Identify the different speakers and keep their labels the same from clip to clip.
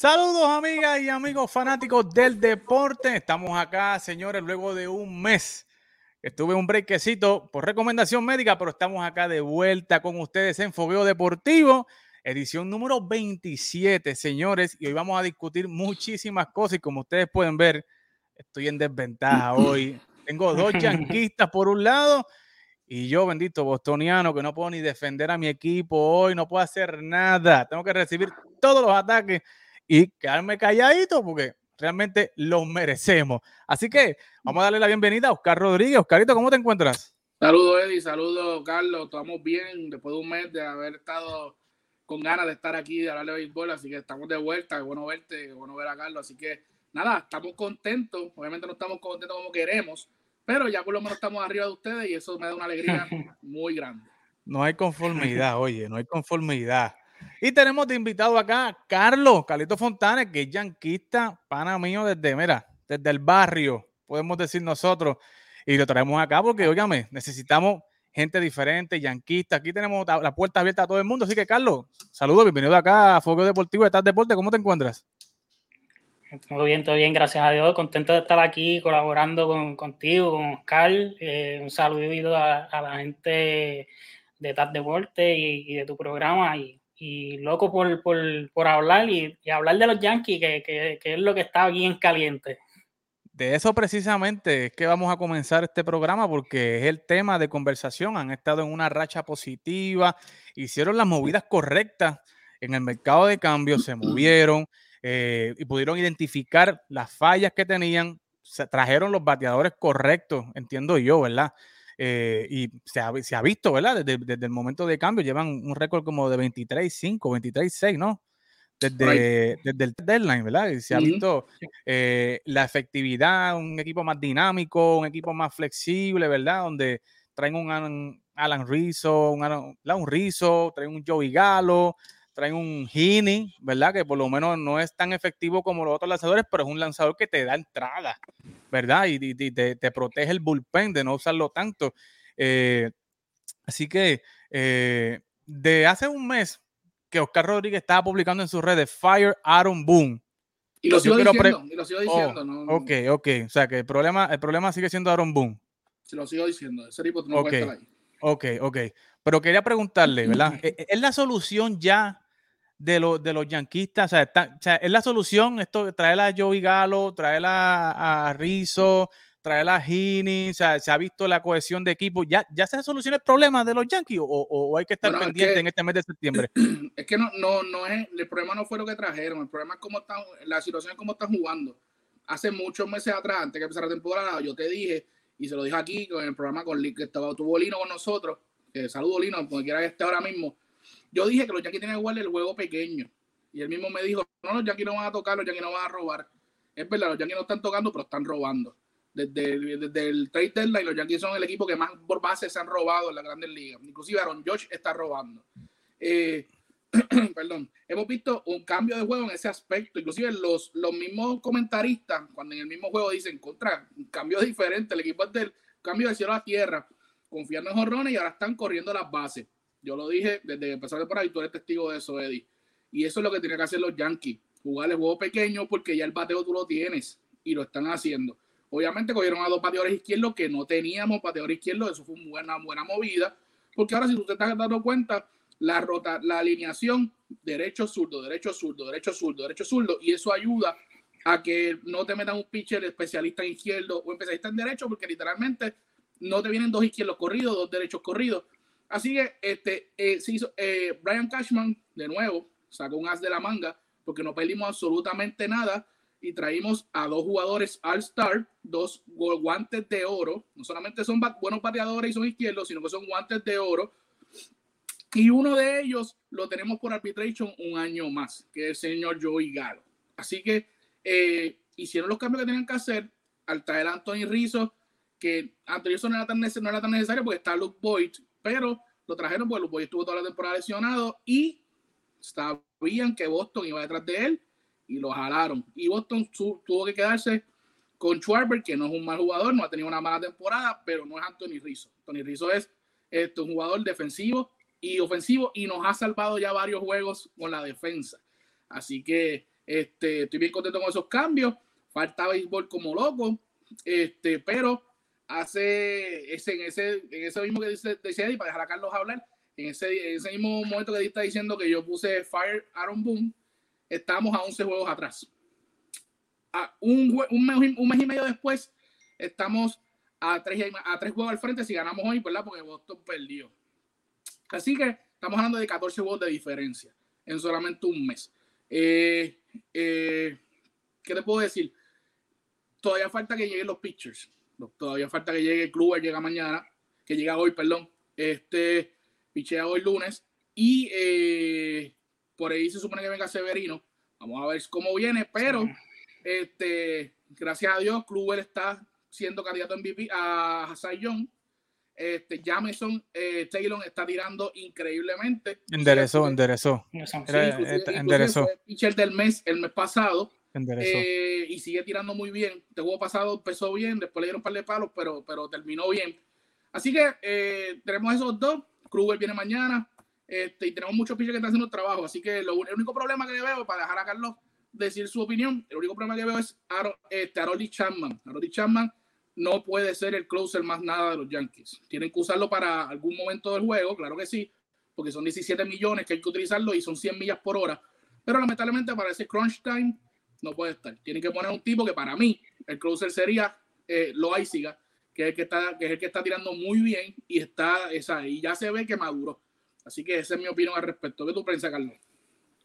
Speaker 1: Saludos amigas y amigos fanáticos del deporte. Estamos acá, señores, luego de un mes. Estuve un brequecito por recomendación médica, pero estamos acá de vuelta con ustedes en Fogueo Deportivo, edición número 27, señores. Y hoy vamos a discutir muchísimas cosas y como ustedes pueden ver, estoy en desventaja hoy. Tengo dos yanquistas por un lado y yo, bendito bostoniano, que no puedo ni defender a mi equipo hoy, no puedo hacer nada. Tengo que recibir todos los ataques y quedarme calladito porque realmente los merecemos. Así que vamos a darle la bienvenida a Oscar Rodríguez. Oscarito, ¿cómo te encuentras?
Speaker 2: Saludos, Eddie. Saludos, Carlos. Estamos bien después de un mes de haber estado con ganas de estar aquí, de hablar de béisbol. Así que estamos de vuelta. Es bueno verte, bueno ver a Carlos. Así que nada, estamos contentos. Obviamente no estamos contentos como queremos, pero ya por lo menos estamos arriba de ustedes y eso me da una alegría muy grande.
Speaker 1: No hay conformidad, oye, no hay conformidad. Y tenemos de invitado acá Carlos, Carlito Fontanes, que es yanquista, pana mío desde, mira, desde el barrio, podemos decir nosotros. Y lo traemos acá porque, óigame, necesitamos gente diferente, yanquista. Aquí tenemos la puerta abierta a todo el mundo. Así que, Carlos, saludos, bienvenido acá a Fuego Deportivo de Deporte. ¿Cómo te encuentras?
Speaker 3: Todo bien, todo bien, gracias a Dios. Contento de estar aquí colaborando con, contigo, con Oscar. Eh, un saludo a, a, la gente de TAD Deporte y, y de tu programa. Y y loco por, por, por hablar y, hablar de los Yankees, que, que, que, es lo que está bien caliente.
Speaker 1: De eso precisamente es que vamos a comenzar este programa porque es el tema de conversación. Han estado en una racha positiva, hicieron las movidas correctas en el mercado de cambio, se movieron eh, y pudieron identificar las fallas que tenían, se trajeron los bateadores correctos, entiendo yo, ¿verdad? Eh, y se ha, se ha, visto, ¿verdad? Desde, desde, el momento de cambio, llevan un récord como de 23-5, 23-6, ¿no? Desde, desde, el deadline, ¿verdad? Y se ha visto eh, la efectividad, un equipo más dinámico, un equipo más flexible, ¿verdad? Donde traen un Alan, Alan Rizzo, un, Alan, un Rizzo, traen un Joey Galo, traen un Heaney, ¿verdad? Que por lo menos no es tan efectivo como los otros lanzadores, pero es un lanzador que te da entrada, ¿verdad? Y, y, y te, te, protege el bullpen de no usarlo tanto. Eh, así que eh, de hace un mes que Oscar Rodríguez estaba publicando en sus redes Fire Aaron Boom.
Speaker 2: Y lo sigo diciendo, y lo sigo diciendo.
Speaker 1: Oh, no, ok, ok. O sea que el problema, el problema sigue siendo Aaron Boom.
Speaker 2: Se lo sigo diciendo. Ese tipo no
Speaker 1: okay.
Speaker 2: puede estar ahí.
Speaker 1: Ok, ok. Pero quería preguntarle, ¿verdad? ¿Es la solución ya de, lo, de los yanquistas? O sea, está, o sea, ¿es la solución esto, traer a Joey Galo, traer a, a Rizzo, traer a Gini? O sea, ¿se ha visto la cohesión de equipo? ¿Ya, ya se soluciona el problema de los Yankees o, o, o hay que estar bueno, pendiente es que, en este mes de septiembre?
Speaker 2: Es que no, no, no es, el problema no fue lo que trajeron, el problema es cómo están, la situación es cómo están jugando. Hace muchos meses atrás, antes que empezara la temporada, yo te dije, y se lo dije aquí con el programa con que estaba, tuvo Lino con nosotros, eh, saludo Lino, quiera que esté ahora mismo, yo dije que los Yankees tenían que jugar el juego pequeño. Y él mismo me dijo, no, los Yankees no van a tocar, los Yankees no van a robar. Es verdad, los Yankees no están tocando, pero están robando. Desde, desde el trade deadline, los Yankees son el equipo que más por base se han robado en la Grandes Ligas. Inclusive Aaron Josh está robando. Eh, perdón, hemos visto un cambio de juego en ese aspecto. Inclusive los, los mismos comentaristas, cuando en el mismo juego dicen, contra, un cambio diferente, el equipo es del cambio de cielo a tierra, confiando en jorrones y ahora están corriendo las bases. Yo lo dije desde que empezó por ahí, tú eres testigo de eso, Eddie. Y eso es lo que tienen que hacer los Yankees, jugar el juego pequeño porque ya el bateo tú lo tienes y lo están haciendo. Obviamente cogieron a dos bateadores izquierdos que no teníamos bateador izquierdo, eso fue una buena movida, porque ahora si tú te estás dando cuenta, la, rota, la alineación derecho zurdo, derecho zurdo, derecho zurdo, derecho zurdo, y eso ayuda a que no te metan un pitcher especialista en izquierdo o especialista en derecho, porque literalmente no te vienen dos izquierdos corridos, dos derechos corridos. Así que este, eh, se hizo, eh, Brian Cashman, de nuevo, sacó un as de la manga, porque no perdimos absolutamente nada y traímos a dos jugadores All-Star, dos guantes de oro. No solamente son buenos bateadores y son izquierdos, sino que son guantes de oro. Y uno de ellos lo tenemos por arbitration un año más, que es el señor Joey Galo. Así que eh, hicieron los cambios que tenían que hacer al traer a Anthony Rizzo, que Rizzo no era, tan no era tan necesario porque está Luke Boyd, pero lo trajeron porque Luke Boyd estuvo toda la temporada lesionado y sabían que Boston iba detrás de él y lo jalaron. Y Boston tuvo que quedarse con Schwarber, que no es un mal jugador, no ha tenido una mala temporada, pero no es Anthony Rizzo. Anthony Rizzo es este, un jugador defensivo y ofensivo y nos ha salvado ya varios juegos con la defensa. Así que Este, estoy bien contento con esos cambios. Falta béisbol como loco. Este, pero hace ese, en, ese, en ese mismo que dice, decía Eddie, para dejar a Carlos hablar, en ese, en ese mismo momento que Eddie está diciendo que yo puse Fire Aaron Boone, estamos a 11 juegos atrás. A un, un, mes, un mes y medio después, estamos a tres, a tres juegos al frente si ganamos hoy, ¿verdad? Porque Boston perdió. Así que estamos hablando de 14 juegos de diferencia en solamente un mes. Eh, eh, ¿Qué te puedo decir? Todavía falta que lleguen los pitchers. Todavía falta que llegue el club, llega mañana, que llega hoy, perdón. Este pichea hoy lunes. Y eh, por ahí se supone que venga Severino. Vamos a ver cómo viene, pero este, gracias a Dios, Kluber está siendo candidato a MVP a Young. Este, Jameson eh, Taylor está tirando increíblemente.
Speaker 1: Enderezó, enderezó.
Speaker 2: enderezó. Fue pitcher del mes el mes pasado. Eh, y sigue tirando muy bien. Este juego pasado empezó bien, después le dieron un par de palos, pero, pero terminó bien. Así que eh, tenemos esos dos. Kruger viene mañana. Este, y tenemos muchos pitchers que están haciendo el trabajo. Así que lo, el único problema que veo, para dejar a Carlos decir su opinión, el único problema que veo es Aro, este, Chapman. Aroli Chapman no puede ser el closer más nada de los Yankees. Tienen que usarlo para algún momento del juego, claro que sí, porque son 17 millones que hay que utilizarlo y son 100 millas por hora. Pero lamentablemente para ese crunch time no puede estar. Tienen que poner un tipo que para mí el closer sería eh, Loaiziga, que es el que está que es el que está tirando muy bien y está esa y ya se ve que maduró. Así que esa es mi opinión al respecto. ¿Qué tú piensas, Carlos?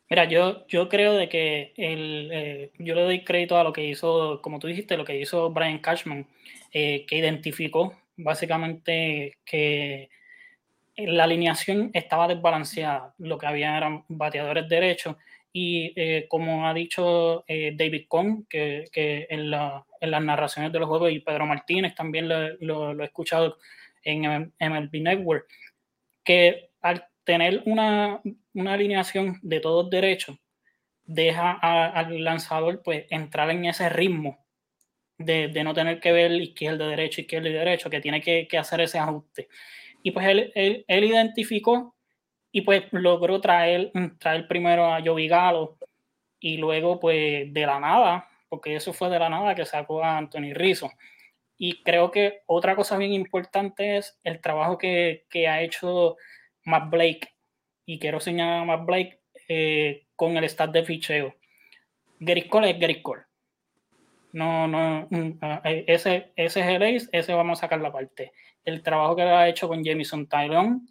Speaker 3: Mira, yo, yo creo de que el, eh, yo le doy crédito a lo que hizo, como tú dijiste, lo que hizo Brian Cashman, eh, que identificó básicamente que la alineación estaba desbalanceada, lo que había eran bateadores derechos y eh, como ha dicho David Cohn, que, que en, la, en, las narraciones de los juegos y Pedro Martínez también lo, lo he escuchado en MLB Network, que al tener una, alineación de todos derechos deja al lanzador pues entrar en ese ritmo de, no tener que ver izquierda, derecho, izquierda y derecho, que tiene que, hacer ese ajuste. Y pues él, él, identificó y pues logró traer, traer primero a Joey Galo y luego pues de la nada, porque eso fue de la nada que sacó a Anthony Rizzo. Y creo que otra cosa bien importante es el trabajo que, que ha hecho Matt Blake, y quiero señalar a Blake eh, con el stat de ficheo. Gary Cole es Gary Cole. No, no, mm, ah, eh, ese, ese es el ace, ese vamos a sacar la parte. El trabajo que ha hecho con Jamison Tyrone,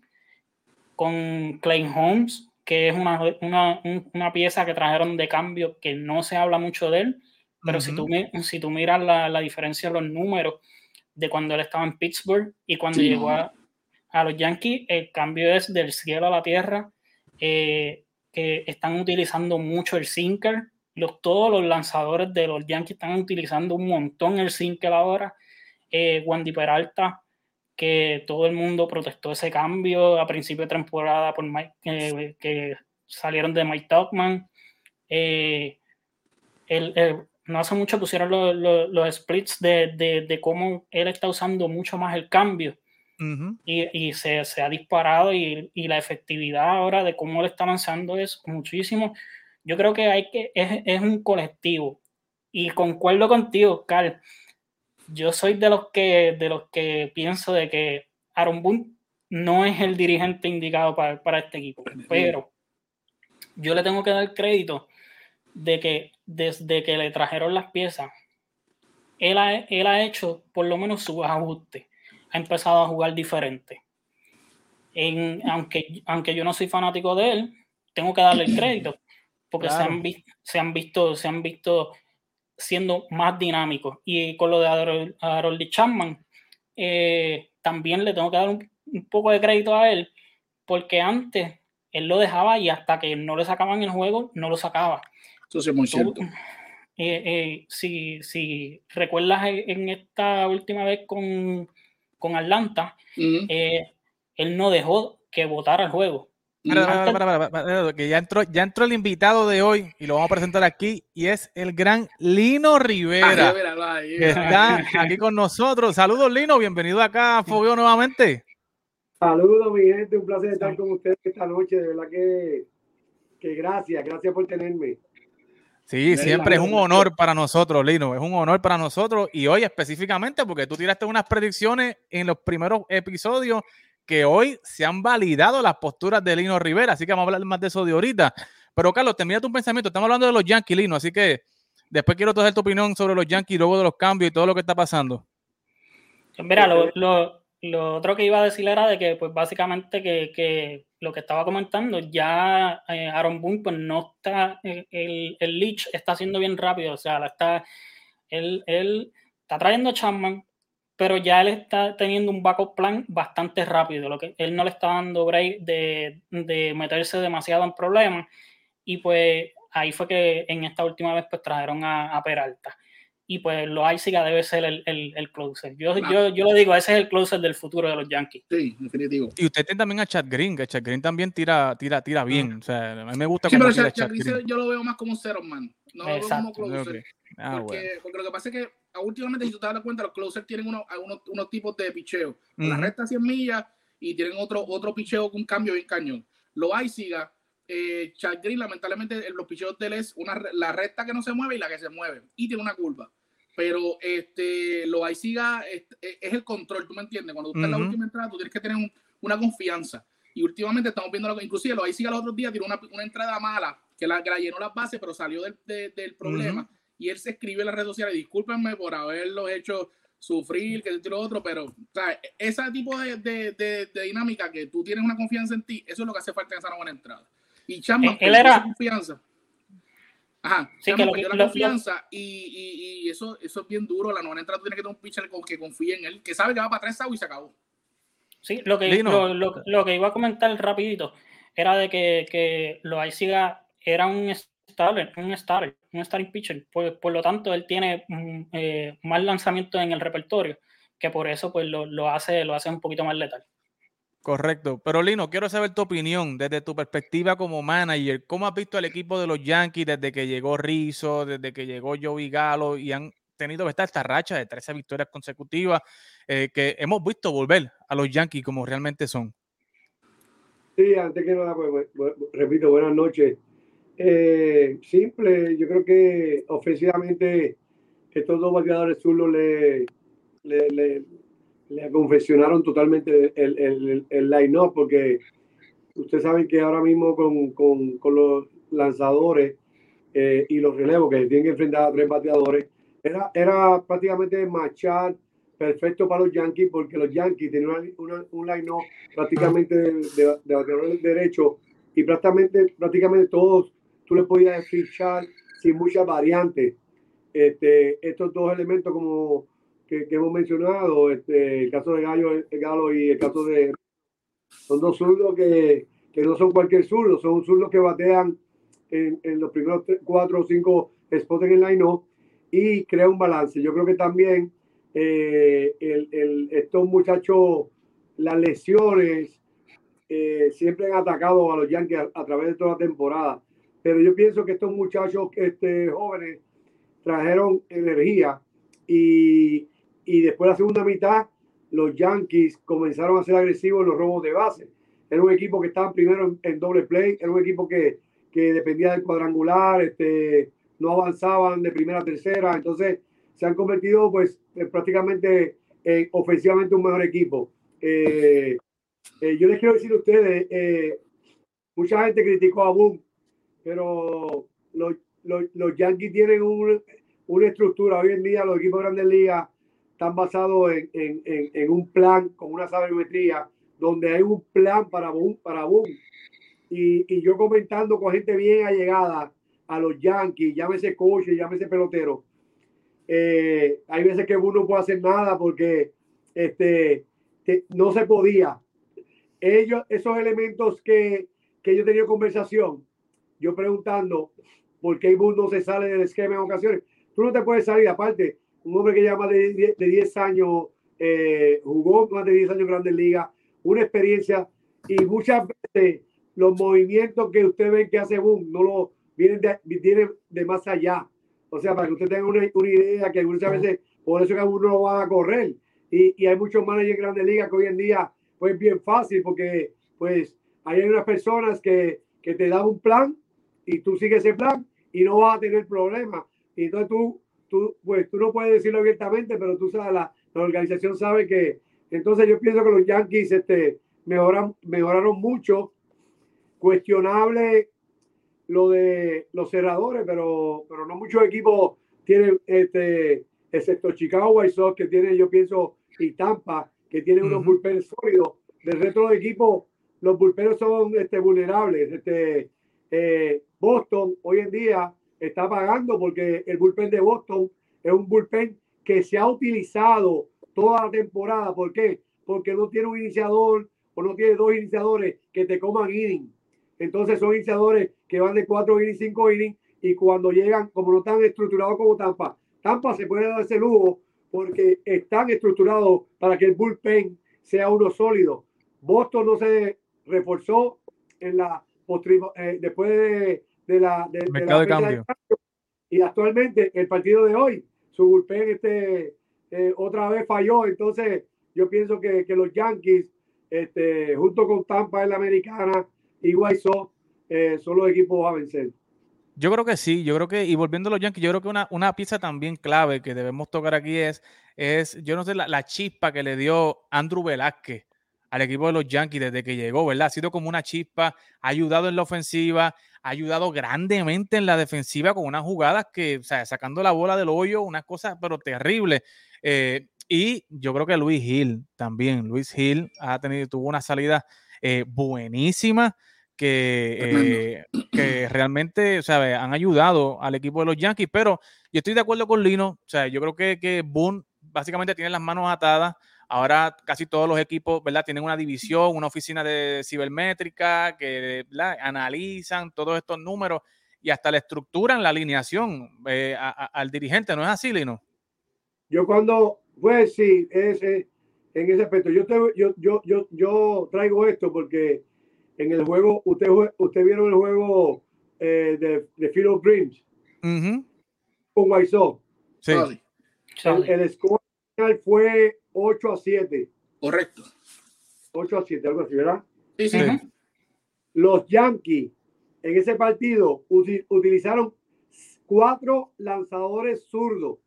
Speaker 3: con Clay Holmes, que es una, una, una, pieza que trajeron de cambio que no se habla mucho de él, pero si, tú, si tú miras la, la, diferencia de los números de cuando él estaba en Pittsburgh y cuando llegó a, a los Yankees el cambio es del cielo a la tierra, eh, que están utilizando mucho el sinker. Los, todos los lanzadores de los Yankees están utilizando un montón el sinker ahora. Eh, Wandy Peralta, que todo el mundo protestó ese cambio a principio de temporada por eh, que salieron de Mike Tuckman. Eh, no hace mucho pusieron los splits de, de, de, cómo él está usando mucho más el cambio y, se, ha disparado y, la efectividad ahora de cómo le está lanzando es muchísimo. Yo creo que hay que, es, un colectivo. Y concuerdo contigo, Carl. Yo soy de los que, de los que pienso de que Aaron Boone no es el dirigente indicado para, este equipo. Pero yo le tengo que dar crédito de que desde que le trajeron las piezas, él ha, él ha hecho por lo menos su ajuste ha empezado a jugar diferente. En, aunque, aunque yo no soy fanático de él, tengo que darle el crédito, porque se, han se, han visto, se han visto siendo más dinámicos. Y con lo de Harold Chapman, eh, también le tengo que dar un, poco de crédito a él, porque antes él lo dejaba y hasta que no le sacaban el juego, no lo sacaba.
Speaker 2: Eso sí es muy cierto.
Speaker 3: Eh, eh, si, si recuerdas en esta última vez con con Atlanta, eh, él no dejó que votara el juego.
Speaker 1: que ya entró, ya entró el invitado de hoy y lo vamos a presentar aquí y es el gran Lino Rivera, que está aquí con nosotros. Saludos Lino, bienvenido acá a Fogio nuevamente.
Speaker 4: Saludos mi gente, un placer estar con ustedes esta noche, de verdad que, que gracias, gracias por tenerme.
Speaker 1: Sí, siempre es un honor para nosotros, Lino. Es un honor para nosotros. Y hoy específicamente porque tú tiraste unas predicciones en los primeros episodios que hoy se han validado las posturas de Lino Rivera. Así que vamos a hablar más de eso de ahorita. Pero Carlos, termina tu pensamiento. Estamos hablando de los Yankees, Lino. Así que después quiero tener tu opinión sobre los Yankees luego de los cambios y todo lo que está pasando.
Speaker 3: Mira, lo, lo otro que iba a decir era de que, pues básicamente que, que lo que estaba comentando, ya eh, Aaron Boone, pues no está, eh, el, el leech está haciendo bien rápido, o sea, está, él, él está trayendo a Chapman, pero ya él está teniendo un backup plan bastante rápido, lo que él no le está dando break de, de meterse demasiado en problemas, y pues ahí fue que en esta última vez pues trajeron a Peralta y pues lo Loaiziga debe ser el, el, el closer. Yo, yo, yo, lo digo, ese es el closer del futuro de los Yankees.
Speaker 2: Sí, definitivo.
Speaker 1: Y usted tiene también a Chad Green, que Chad Green también tira, tira, tira bien. O sea, a mí me gusta
Speaker 2: sí, pero Chad, Chad Green. yo lo veo más como un zero man. No lo veo como closer. Okay. Ah, porque, bueno. porque, lo que pasa es que ah, últimamente, si tú te das cuenta, los closers tienen unos, unos, unos tipos de picheo. -huh. La recta 100 millas y tienen otro, otro picheo con un cambio bien cañón. Lo Loaiziga eh, Chad Green, lamentablemente, los picheos de él es una, la recta que no se mueve y la que se mueve. Y tiene una curva pero este, lo ahí siga es, es, el control, ¿tú me entiendes? Cuando tú estás uh -huh. en la última entrada, tú tienes que tener un, una confianza. Y últimamente estamos viendo, lo, inclusive lo ahí siga los otros días, tiró una, una entrada mala, que la, que la, llenó las bases, pero salió del, de, del problema. Uh -huh. Y él se escribe en las redes sociales, discúlpenme por haberlo hecho sufrir, que tiró otro, pero o sea, ese tipo de, de, de, de, dinámica que tú tienes una confianza en ti, eso es lo que hace falta en esa buena entrada. Y Chapman,
Speaker 3: él era
Speaker 2: confianza. Ajá, sí, que lo, perdió la lo, confianza y, y, y, eso, eso es bien duro. La novena entrada tú tienes que tener un pitcher con que confíe en él, que sabe que va para tres y se acabó.
Speaker 3: Sí, lo que, lo, lo, lo, que iba a comentar rapidito era de que, que lo siga era un starter, un starter, un starting pitcher. Por, por lo tanto, él tiene mm, eh, más lanzamientos en el repertorio, que por eso pues lo, lo, hace, lo hace un poquito más letal.
Speaker 1: Correcto. Pero Lino, quiero saber tu opinión desde tu perspectiva como manager. ¿Cómo has visto el equipo de los Yankees desde que llegó Rizzo, desde que llegó Joey Galo y han tenido esta, esta racha de 13 victorias consecutivas eh, que hemos visto volver a los Yankees como realmente son?
Speaker 4: Sí, antes que nada, pues, pues, repito, buenas noches. Eh, simple, yo creo que ofensivamente estos dos bateadores zurdos le, le, le le confesionaron totalmente el, el, el line-up porque ustedes saben que ahora mismo con, con, con los lanzadores eh, y los relevos que tienen que enfrentar a tres bateadores, era, era prácticamente machar perfecto para los Yankees porque los Yankees tenían una, una, un line-up prácticamente de, de, de bateadores derecho y prácticamente, prácticamente todos tú les podías fichar sin muchas variantes. Este, estos dos elementos como que, que hemos mencionado, este, el caso de Gallo, Galo y el caso de... Son dos zurdos que, que no son cualquier zurdo, son zurdos que batean en, en los primeros tres, cuatro o cinco spots en el line-up y crea un balance. Yo creo que también eh, el, el, estos muchachos, las lesiones, eh, siempre han atacado a los Yankees a, a, través de toda la temporada. Pero yo pienso que estos muchachos este, jóvenes trajeron energía y, y después de la segunda mitad los Yankees comenzaron a ser agresivos en los robos de base. Era un equipo que estaba primero en, en doble play, era un equipo que, que, dependía del cuadrangular, este, no avanzaban de primera a tercera, entonces se han convertido pues prácticamente en, ofensivamente un mejor equipo. Eh, eh, yo les quiero decir a ustedes, eh, mucha gente criticó a Boom, pero los, los, los Yankees tienen un, una estructura, hoy en día los equipos de grandes ligas están basados en, en, en, en, un plan con una sabermetría donde hay un plan para boom, para boom. Y, y, yo comentando con gente bien allegada a los Yankees, llámese coche, llámese pelotero. Eh, hay veces que uno no puede hacer nada porque este, no se podía. Ellos, esos elementos que, que yo tenía conversación, yo preguntando por qué Boone no se sale del esquema en ocasiones. Tú no te puedes salir, aparte, un hombre que lleva más de, de 10 años, eh, jugó más de 10 años en Grandes Ligas, una experiencia y muchas veces los movimientos que usted ve que hace Boom no lo vienen de, vienen de más allá. O sea, para que usted tenga una, una idea que muchas veces por eso que a uno lo va a correr. Y, y hay muchos managers en Grandes Ligas que hoy en día pues bien fácil porque pues hay unas personas que, que te dan un plan y tú sigues ese plan y no vas a tener problemas. Y entonces tú, tú, pues, tú no puedes decirlo abiertamente, pero tú sabes, la, la organización sabe que. Entonces yo pienso que los Yankees este, mejoran, mejoraron mucho. Cuestionable lo de los cerradores, pero, pero no muchos equipos tienen, este, excepto Chicago White Sox, que tiene, yo pienso, y Tampa, que tiene unos bullpens sólidos. Del resto de los equipos, los bullpens son este, vulnerables. Este, eh, Boston hoy en día está pagando porque el bullpen de Boston es un bullpen que se ha utilizado toda la temporada. ¿Por qué? Porque no tiene un iniciador o no tiene dos iniciadores que te coman inning. Entonces son iniciadores que van de cuatro innings, cinco innings y cuando llegan, como no están estructurados como Tampa, Tampa se puede dar ese lujo porque están estructurados para que el bullpen sea uno sólido. Boston no se reforzó en la eh, después de, la, de,
Speaker 1: mercado de, cambio.
Speaker 4: y actualmente el partido de hoy su bullpen este eh, otra vez falló. Entonces yo pienso que, que los Yankees este, junto con Tampa en la americana y Sox eh, son los equipos a vencer.
Speaker 1: Yo creo que sí, yo creo que, y volviendo a los Yankees, yo creo que una, una pieza también clave que debemos tocar aquí es, es yo no sé, la, la chispa que le dio Andrew Velázquez al equipo de los Yankees desde que llegó, ¿verdad? Ha sido como una chispa, ha ayudado en la ofensiva, ha ayudado grandemente en la defensiva con unas jugadas que, o sea, sacando la bola del hoyo, unas cosas, pero terribles. Eh, y yo creo que Luis Hill también, Luis Hill ha tenido, tuvo una salida eh, buenísima que, eh, que realmente, ¿sabe? Han ayudado al equipo de los Yankees, pero yo estoy de acuerdo con Lino, o sea, yo creo que, que Boone básicamente tiene las manos atadas Ahora casi todos los equipos, ¿verdad? Tienen una división, una oficina de cibermétrica que analizan todos estos números y hasta le estructuran la alineación eh, al dirigente, ¿no es así, Lino?
Speaker 4: Yo cuando, pues sí, ese, en ese aspecto, yo, yo, yo, yo, yo traigo esto porque en el juego, usted, usted vieron el juego eh, de, de Field of Dreams con White
Speaker 1: Sí.
Speaker 4: El, el score fue 8 a 7.
Speaker 2: Correcto.
Speaker 4: 8 a 7, algo así, ¿verdad?
Speaker 2: Sí, sí.
Speaker 4: Los Yankees en ese partido utilizaron cuatro lanzadores zurdos.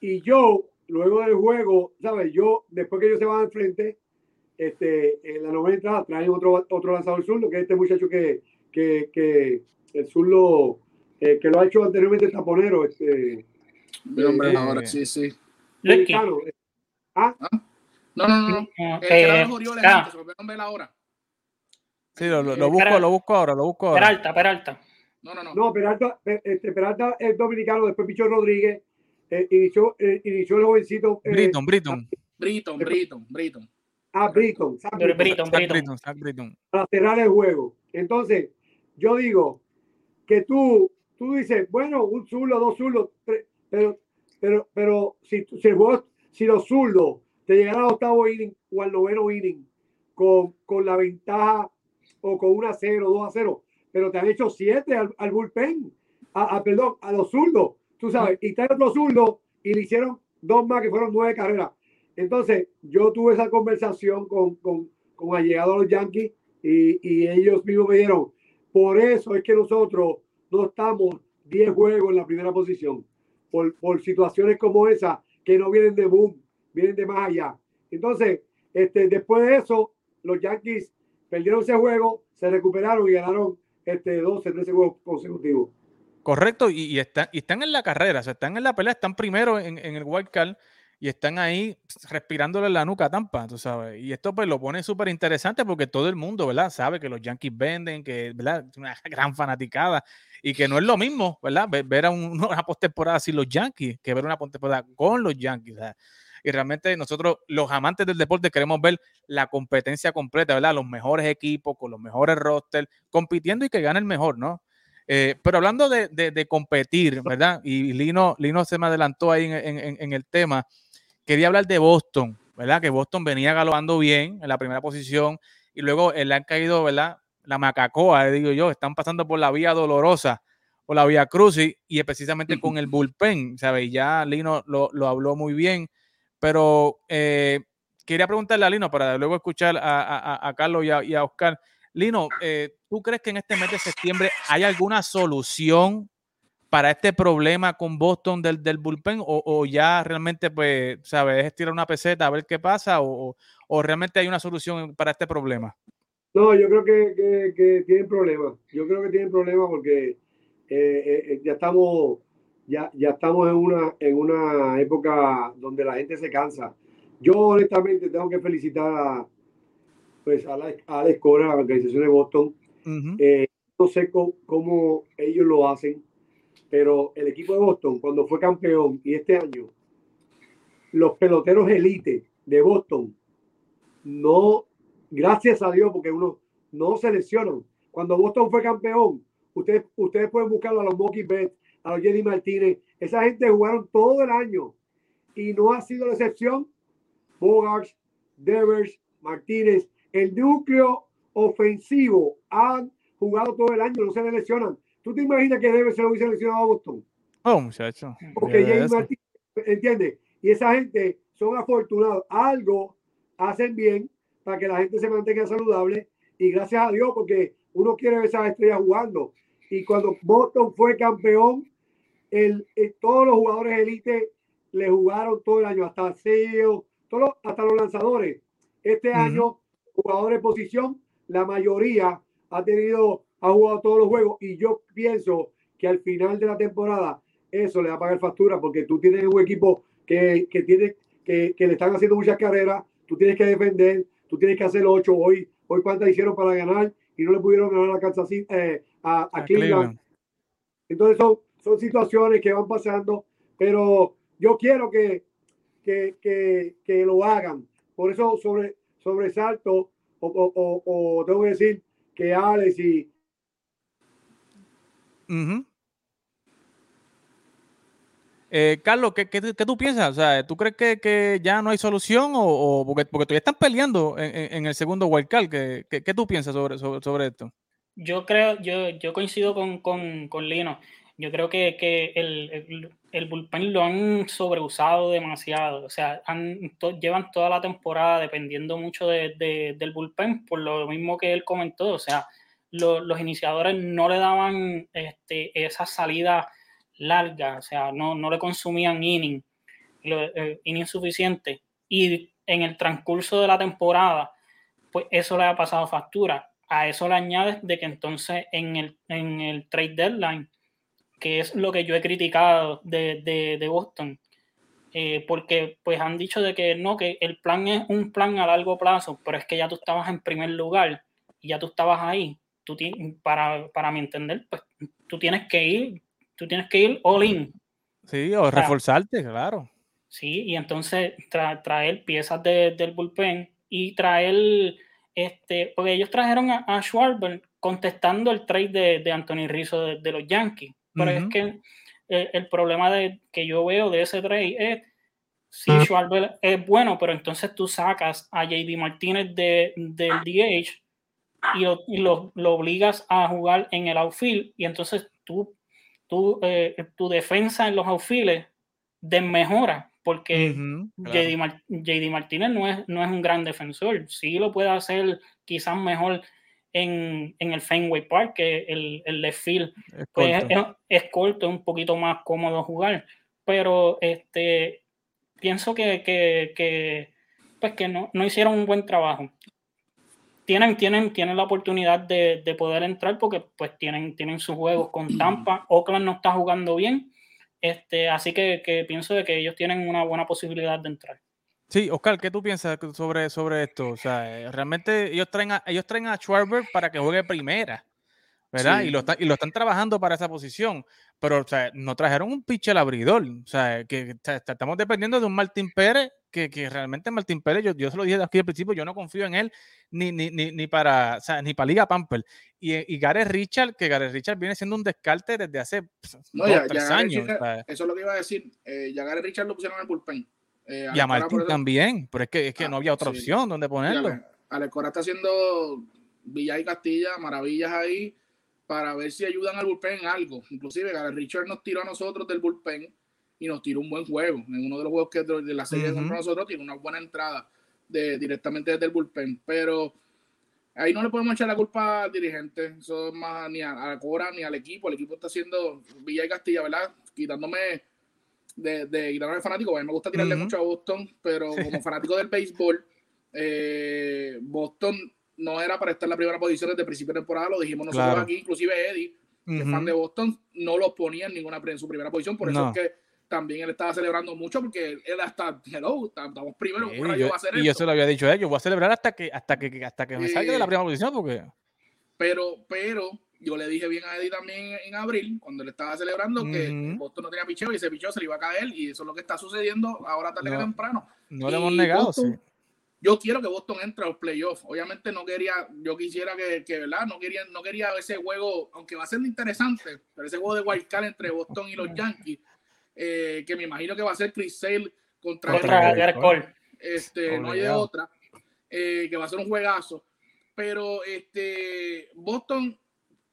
Speaker 4: Y yo, luego del juego, ¿sabes? Yo, después que ellos se van al frente, este, en la novena entrada traen otro, otro lanzador zurdo, que es este muchacho que, que, que el zurdo, eh, que lo ha hecho anteriormente el taponero, este,
Speaker 2: hombre eh, ahora, sí, sí.
Speaker 4: ¿Ah?
Speaker 2: ¿Ah? No, no, no. no. Eh, el Orioles ah. se ahora.
Speaker 1: Sí, lo, lo, busco, lo busco ahora, lo busco ahora.
Speaker 3: Peralta, Peralta.
Speaker 2: No, no, no.
Speaker 4: No, Peralta, este, Peralta es dominicano, después Picho Rodríguez, eh, inició, eh, inició el jovencito.
Speaker 1: Eh, Britton, Britton.
Speaker 2: Britton, Britton, Britton.
Speaker 4: Ah, Britton.
Speaker 3: Britton, Britton,
Speaker 1: Britton.
Speaker 4: Para cerrar el juego. Entonces, yo digo que tú, tú dices, bueno, un zulo, dos zulos, tres, pero, pero, pero si, si, si los zurdos te llegan al octavo inning o al noveno inning con, con la ventaja o con una 0, 2 a 0, pero te han hecho 7 al, al, bullpen, a, a, perdón, a los zurdos, tú sabes, y está otro zurdo y le hicieron dos más que fueron nueve carreras. Entonces, yo tuve esa conversación con, con, con allegado a los Yankees y, y ellos mismos me dijeron, por eso es que nosotros no estamos 10 juegos en la primera posición por, por situaciones como esa que no vienen de boom, vienen de más allá. Entonces, este, después de eso, los Yankees perdieron ese juego, se recuperaron y ganaron este, 12, 13 juegos consecutivos.
Speaker 1: Correcto, y, y, están, y están en la carrera, o están en la pelea, están primero en, en el wild card y están ahí respirándole la nuca Tampa, tú sabes. Y esto pues lo pone súper interesante porque todo el mundo, ¿verdad? Sabe que los Yankees venden, que, ¿verdad? Una gran fanaticada y que no es lo mismo, ¿verdad? Ver, a un, una postemporada sin los Yankees que ver una postemporada con los Yankees. Y realmente nosotros, los amantes del deporte, queremos ver la competencia completa, ¿verdad? Los mejores equipos, con los mejores rosters, compitiendo y que gane el mejor, ¿no? Eh, pero hablando de, de, competir, ¿verdad? Y Lino, Lino se me adelantó ahí en, en, en el tema quería hablar de Boston, ¿verdad? Que Boston venía galopando bien en la primera posición y luego le han caído, ¿verdad? La macacoa, digo yo, están pasando por la vía dolorosa, por la vía crucis y precisamente con el bullpen, ¿sabes? Ya Lino lo, lo habló muy bien, pero eh, quería preguntarle a Lino para luego escuchar a, a, a Carlos y a, y a, Oscar Lino, eh, ¿tú crees que en este mes de septiembre hay alguna solución para este problema con Boston del, del bullpen o, ya realmente, pues, sabes, es tirar una peseta a ver qué pasa o, realmente hay una solución para este problema?
Speaker 4: No, yo creo que, que, tienen problemas. Yo creo que tienen problemas porque eh, eh, eh, ya estamos ya, ya estamos en una, en una época donde la gente se cansa. Yo honestamente tengo que felicitar a, pues, a, la, a Alex Cora, la organización de Boston. no sé cómo, ellos lo hacen, pero el equipo de Boston, cuando fue campeón y este año, los peloteros elite de Boston, no, gracias a Dios, porque uno no se lesionan. Cuando Boston fue campeón, ustedes, ustedes pueden buscarlo a los Monkey Bets, a los Jenny Martínez, esa gente jugaron todo el año y no ha sido la excepción. Bogarts, Devers, Martínez, el núcleo ofensivo han jugado todo el año, no se lesionan. ¿Tú te imaginas que debe ser hubiese lesionado a Boston?
Speaker 1: Oh, muchacho.
Speaker 4: Porque James Martínez, ¿entiendes? Y esa gente son afortunados. Algo hacen bien para que la gente se mantenga saludable. Y gracias a Dios, porque uno quiere ver esas estrellas jugando. Y cuando Boston fue campeón, el, todos los jugadores élite le jugaron todo el año, hasta CEO, todos, hasta los lanzadores. Este año, jugadores de posición, la mayoría ha tenido ha jugado todos los juegos y yo pienso que al final de la temporada eso le va a pagar factura porque tú tienes un equipo que, que tiene que, que, le están haciendo muchas carreras, tú tienes que defender, tú tienes que hacer ocho hoy, hoy cuántas hicieron para ganar y no le pudieron ganar a Kansas City, eh, a, a, Cleveland. Entonces son, son situaciones que van pasando, pero yo quiero que, que, que, que lo hagan. Por eso sobre, sobresalto o, o, o tengo que decir que Alex y,
Speaker 1: eh, Carlos, ¿qué, ¿qué, tú piensas? O sea, ¿tú crees que, que ya no hay solución o, porque, porque todavía están peleando en, en el segundo wildcard? ¿Qué, ¿Qué, qué, tú piensas sobre, sobre, sobre, esto?
Speaker 3: Yo creo, yo, yo coincido con, con, con Lino. Yo creo que, que el, el, el, bullpen lo han sobreusado demasiado. O sea, han, llevan toda la temporada dependiendo mucho de, de, del bullpen, por lo mismo que él comentó. O sea, los iniciadores no le daban este, esa salida larga, o sea, no, no le consumían inning, eh, inning suficiente. Y en el transcurso de la temporada, pues eso le ha pasado factura. A eso le añades de que entonces en el, en el trade deadline, que es lo que yo he criticado de, de, Boston, eh, porque pues han dicho de que no, que el plan es un plan a largo plazo, pero es que ya tú estabas en primer lugar y ya tú estabas ahí tú para, para mi entender, pues tú tienes que ir, tú tienes que ir all in.
Speaker 1: Sí, o, reforzarte, claro.
Speaker 3: Sí, y entonces traer piezas del bullpen y traer, este, porque ellos trajeron a, a Schwarber contestando el trade de, Anthony Rizzo de, los Yankees. Pero es que el, problema de, que yo veo de ese trade es, sí, Schwarber es bueno, pero entonces tú sacas a JD Martínez de, del DH y, lo, lo, obligas a jugar en el outfield y entonces tú, tú eh, tu defensa en los outfields desmejora porque JD, Martínez no es, no es un gran defensor, sí lo puede hacer quizás mejor en, en el Fenway Park que el, el left field. Es pues, corto. es, corto, es un poquito más cómodo jugar, pero este pienso que, que, que pues que no, no hicieron un buen trabajo tienen, tienen, tienen la oportunidad de, de, poder entrar porque pues tienen, tienen sus juegos con Tampa. Oakland no está jugando bien. Este, así que, que, pienso de que ellos tienen una buena posibilidad de entrar.
Speaker 1: Sí, Oscar, ¿qué tú piensas sobre, sobre esto? O sea, realmente ellos traen a, ellos traen a Schwarber para que juegue primera, ¿verdad? Y, lo y lo están trabajando para esa posición pero o sea, no trajeron un pitcher abridor. O sea, que estamos dependiendo de un Martín Pérez, que, que realmente Martín Pérez, yo, yo se lo dije aquí al principio, yo no confío en él ni, ni, ni, ni para, o sea, ni para Liga Pamper. Y, y Gareth Richard, que Gareth Richard viene siendo un descarte desde hace pues,
Speaker 2: ya, tres años. eso es lo que iba a decir. Eh, ya Gareth Richard lo pusieron en el bullpen.
Speaker 1: Eh, y a Martín también, pero es que, es que ah, no había otra opción donde ponerlo.
Speaker 2: Alecora está haciendo Villa y Castilla, maravillas ahí para ver si ayudan al bullpen en algo. Inclusive Gary Richard nos tiró a nosotros del bullpen y nos tiró un buen juego. En uno de los juegos que de la serie uh nosotros tiene una buena entrada de, directamente desde el bullpen. Pero ahí no le podemos echar la culpa al dirigente, eso más ni a, la Cora ni al equipo. El equipo está haciendo Villa y Castilla, ¿verdad? Quitándome de, de quitarme fanático. A mí me gusta tirarle mucho a Boston, pero como fanático del béisbol, eh, Boston no era para estar en la primera posición desde el principio de temporada, lo dijimos nosotros aquí, inclusive Eddie, que es fan de Boston, no lo ponía en ninguna en su primera posición, por eso es que también él estaba celebrando mucho porque él hasta, hello, estamos primero,
Speaker 1: sí, yo, a hacer y yo se lo había dicho a yo voy a celebrar hasta que, hasta que, hasta que me salga de la primera posición porque...
Speaker 2: Pero, pero, yo le dije bien a Eddie también en abril, cuando le estaba celebrando, que Boston no tenía picheo y ese picheo se le iba a caer y eso es lo que está sucediendo ahora tarde que temprano.
Speaker 1: No le hemos negado, sí.
Speaker 2: Yo quiero que Boston entre a los playoffs. Obviamente no quería, yo quisiera que, que, ¿verdad? No quería, no quería ese juego, aunque va a ser interesante, pero ese juego de wild card entre Boston y los Yankees, eh, que me imagino que va a ser Chris Sale contra,
Speaker 3: contra
Speaker 2: Este, no hay de otra, eh, que va a ser un juegazo. Pero este Boston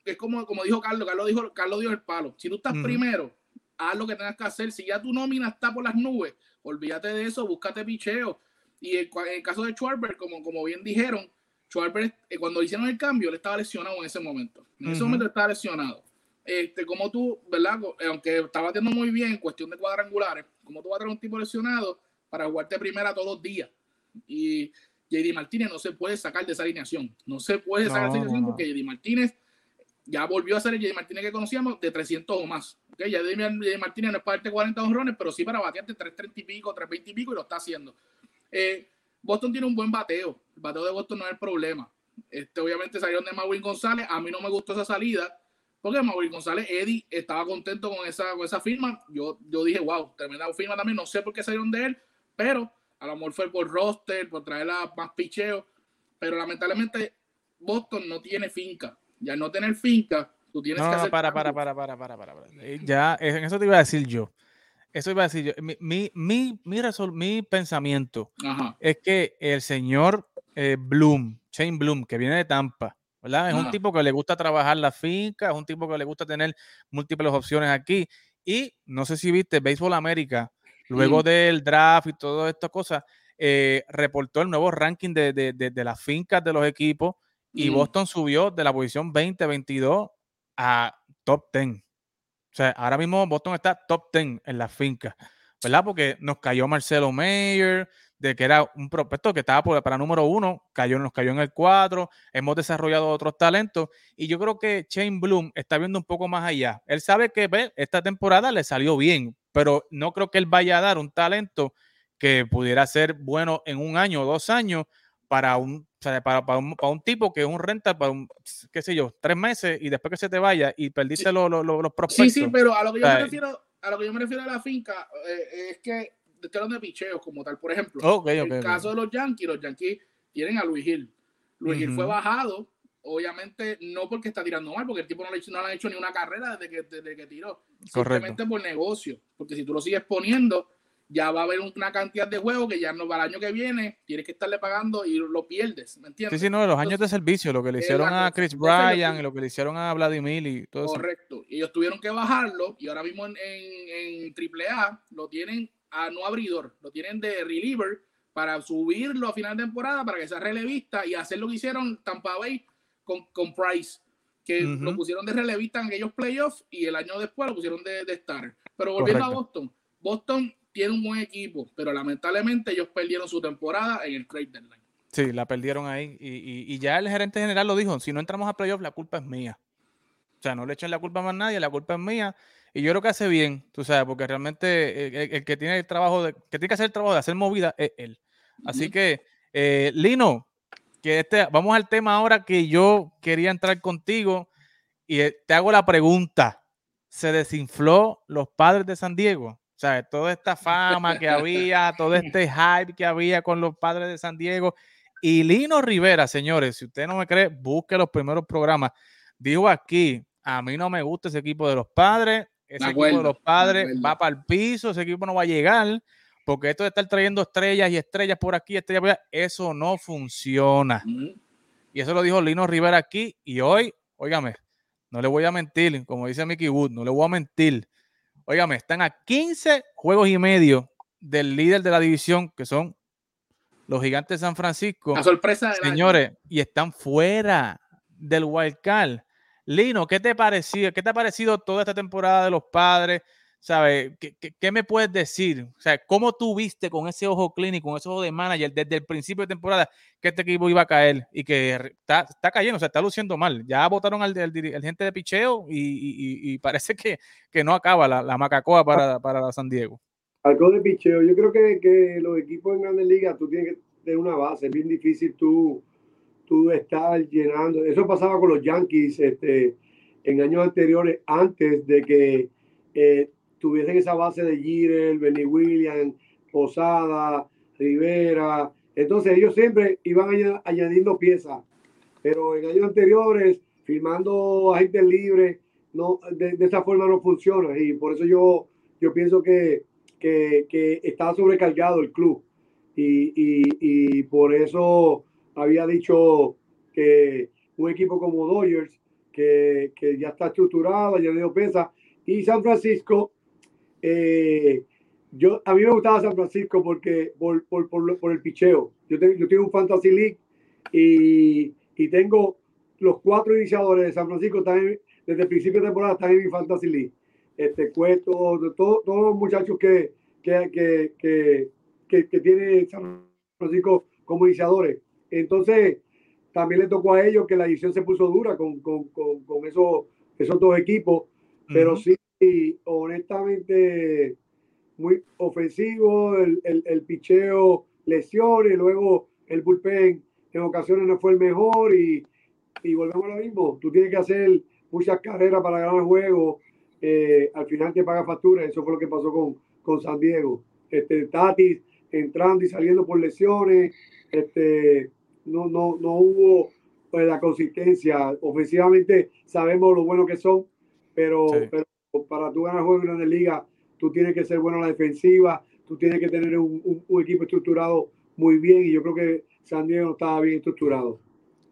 Speaker 2: es como, como dijo Carlos, Carlos dijo, Carlos dio el palo. Si tú estás primero, haz lo que tengas que hacer. Si ya tu nómina está por las nubes, olvídate de eso, búscate picheo. Y en, el caso de Schwarber, como, como bien dijeron, Schwarber, eh, cuando hicieron el cambio, él estaba lesionado en ese momento. En ese momento estaba lesionado. Este, como tú, ¿verdad? Eh, aunque estaba batiendo muy bien en cuestión de cuadrangulares, como tú vas a tener un tipo lesionado para jugarte primera todos los días. Y JD Martínez no se puede sacar de esa alineación. No se puede sacar de esa alineación porque JD Martínez ya volvió a ser el J. Martínez que conocíamos de 300 o más. ¿okay? Ya J. Martínez no es para darte 40 honrones, pero sí para batearte 330 y pico, 320 y pico y lo está haciendo. Eh, Boston tiene un buen bateo. El bateo de Boston no es el problema. Este, obviamente salieron de Mauricio González. A mí no me gustó esa salida. Porque Mauricio González, Eddie, estaba contento con esa, con esa firma. Yo, yo dije, wow, tremenda firma también. No sé por qué salieron de él, pero a lo mejor fue por roster, por traer a más picheo. Pero lamentablemente Boston no tiene finca ya no tener finca, tú tienes que hacer.
Speaker 1: para, para, para, para, para, para, para. Eh, ya, en eso te iba a decir yo. Eso iba a decir yo. Mi, mi, mi, mi, mi pensamiento es que el señor eh, Bloom, Shane Bloom, que viene de Tampa, ¿verdad? Es un tipo que le gusta trabajar la finca, es un tipo que le gusta tener múltiples opciones aquí. Y no sé si viste Baseball América, luego mm. del draft y todas estas cosas, eh, reportó el nuevo ranking de, de, de, de, las fincas de los equipos y Boston subió de la posición 20-22 a top 10. O sea, ahora mismo Boston está top 10 en la finca, ¿verdad? Porque nos cayó Marcelo Mayer, de que era un prospecto que estaba para número uno, cayó, nos cayó en el 4, hemos desarrollado otros talentos y yo creo que Shane Bloom está viendo un poco más allá. Él sabe que ve, esta temporada le salió bien, pero no creo que él vaya a dar un talento que pudiera ser bueno en un año o dos años para un para, para, un, para, un, tipo que es un rental para un, qué sé yo, tres meses y después que se te vaya y perdiste los, los, los prospectos.
Speaker 2: Sí, sí, pero a lo que yo, me, refiero, a lo que yo me refiero a la finca eh, es que estoy de picheos como tal. Por ejemplo, en el caso de los Yankees, los Yankees tienen a Luis Gil. Luis Gil fue bajado, obviamente no porque está tirando mal, porque el tipo no le, no le ha hecho ni una carrera desde que, desde que tiró. Simplemente por negocio. Porque si tú lo sigues poniendo ya va a haber una cantidad de juegos que ya no va el año que viene, tienes que estarle pagando y lo pierdes, ¿me entiendes?
Speaker 1: Sí, sí, no, los años de servicio, lo que le hicieron a Chris Bryan y lo que le hicieron a Vladimir y todo
Speaker 2: eso. Correcto, ellos tuvieron que bajarlo y ahora mismo en, en, AAA lo tienen a no abridor, lo tienen de reliever para subirlo a final de temporada para que sea relevista y hacer lo que hicieron Tampa Bay con, con Price, que lo pusieron de relevista en aquellos playoffs y el año después lo pusieron de, de star. Pero volviendo a Boston, Boston tiene un buen equipo, pero lamentablemente ellos perdieron su temporada en el trade deadline.
Speaker 1: Sí, la perdieron ahí. Y, ya el gerente general lo dijo, si no entramos a playoff, la culpa es mía. O sea, no le echen la culpa a más nadie, la culpa es mía. Y yo creo que hace bien, tú sabes, porque realmente el, que tiene el trabajo, de, que tiene que hacer el trabajo de hacer movida es él. Así que, eh, Lino, que este, vamos al tema ahora que yo quería entrar contigo y eh, te hago la pregunta. ¿Se desinfló los padres de San Diego? sea, toda esta fama que había, todo este hype que había con los padres de San Diego. Y Lino Rivera, señores, si usted no me cree, busque los primeros programas. Dijo aquí, a mí no me gusta ese equipo de los padres, ese equipo de los padres va para el piso, ese equipo no va a llegar, porque esto de estar trayendo estrellas y estrellas por aquí, estrellas por allá, eso no funciona. Y eso lo dijo Lino Rivera aquí, y hoy, óigame, no le voy a mentir, como dice Mickey Wood, no le voy a mentir. Óigame, están a 15 juegos y medio del líder de la división, que son los gigantes de San Francisco.
Speaker 2: La sorpresa
Speaker 1: Señores, y están fuera del wild card. Lino, ¿qué te pareció? ¿Qué te ha parecido toda esta temporada de los padres? ¿Sabes? ¿Qué, me puedes decir? O sea, ¿cómo tú viste con ese ojo clínico, con ese ojo de manager desde el principio de temporada que este equipo iba a caer y que está, está cayendo, o sea, está luciendo mal? Ya votaron al, gente de picheo y, parece que, que, no acaba la, la macacoa para, para San Diego.
Speaker 4: Algo de picheo, yo creo que, que los equipos en grandes ligas, tú tienes que tener una base, es bien difícil tú, tú estar llenando. Eso pasaba con los Yankees este, en años anteriores, antes de que eh, tuviesen esa base de Jeter, Benny Williams, Posada, Rivera. Entonces ellos siempre iban añadiendo piezas, pero en años anteriores, firmando agentes libres, no, de, esa forma no funciona y por eso yo, yo pienso que, que, que está sobrecargado el club y, y por eso había dicho que un equipo como Dodgers, que, que ya está estructurado, ya dio pesa, y San Francisco, eh, yo, a mí me gustaba San Francisco porque por, por, por, por el picheo. Yo, tengo, yo tengo un Fantasy League y, y, tengo los cuatro iniciadores de San Francisco están desde el principio de temporada están en mi Fantasy League. Este Cueto, todo, todos los muchachos que, que, que, que, que tiene San Francisco como iniciadores. Entonces, también le tocó a ellos que la edición se puso dura con, con, con, con esos, esos dos equipos, pero sí honestamente, muy ofensivo, el, el, el, picheo lesiones, luego el bullpen en ocasiones no fue el mejor y, y volvemos a lo mismo. Tú tienes que hacer muchas carreras para ganar el juego, eh, al final te paga factura, eso fue lo que pasó con, con San Diego. Este, Tatis entrando y saliendo por lesiones, este, no, no, no hubo pues, la consistencia. Ofensivamente sabemos lo bueno que son, pero, pero para tú ganar juegos en la liga, tú tienes que ser bueno en la defensiva, tú tienes que tener un, equipo estructurado muy bien y yo creo que San Diego estaba bien estructurado.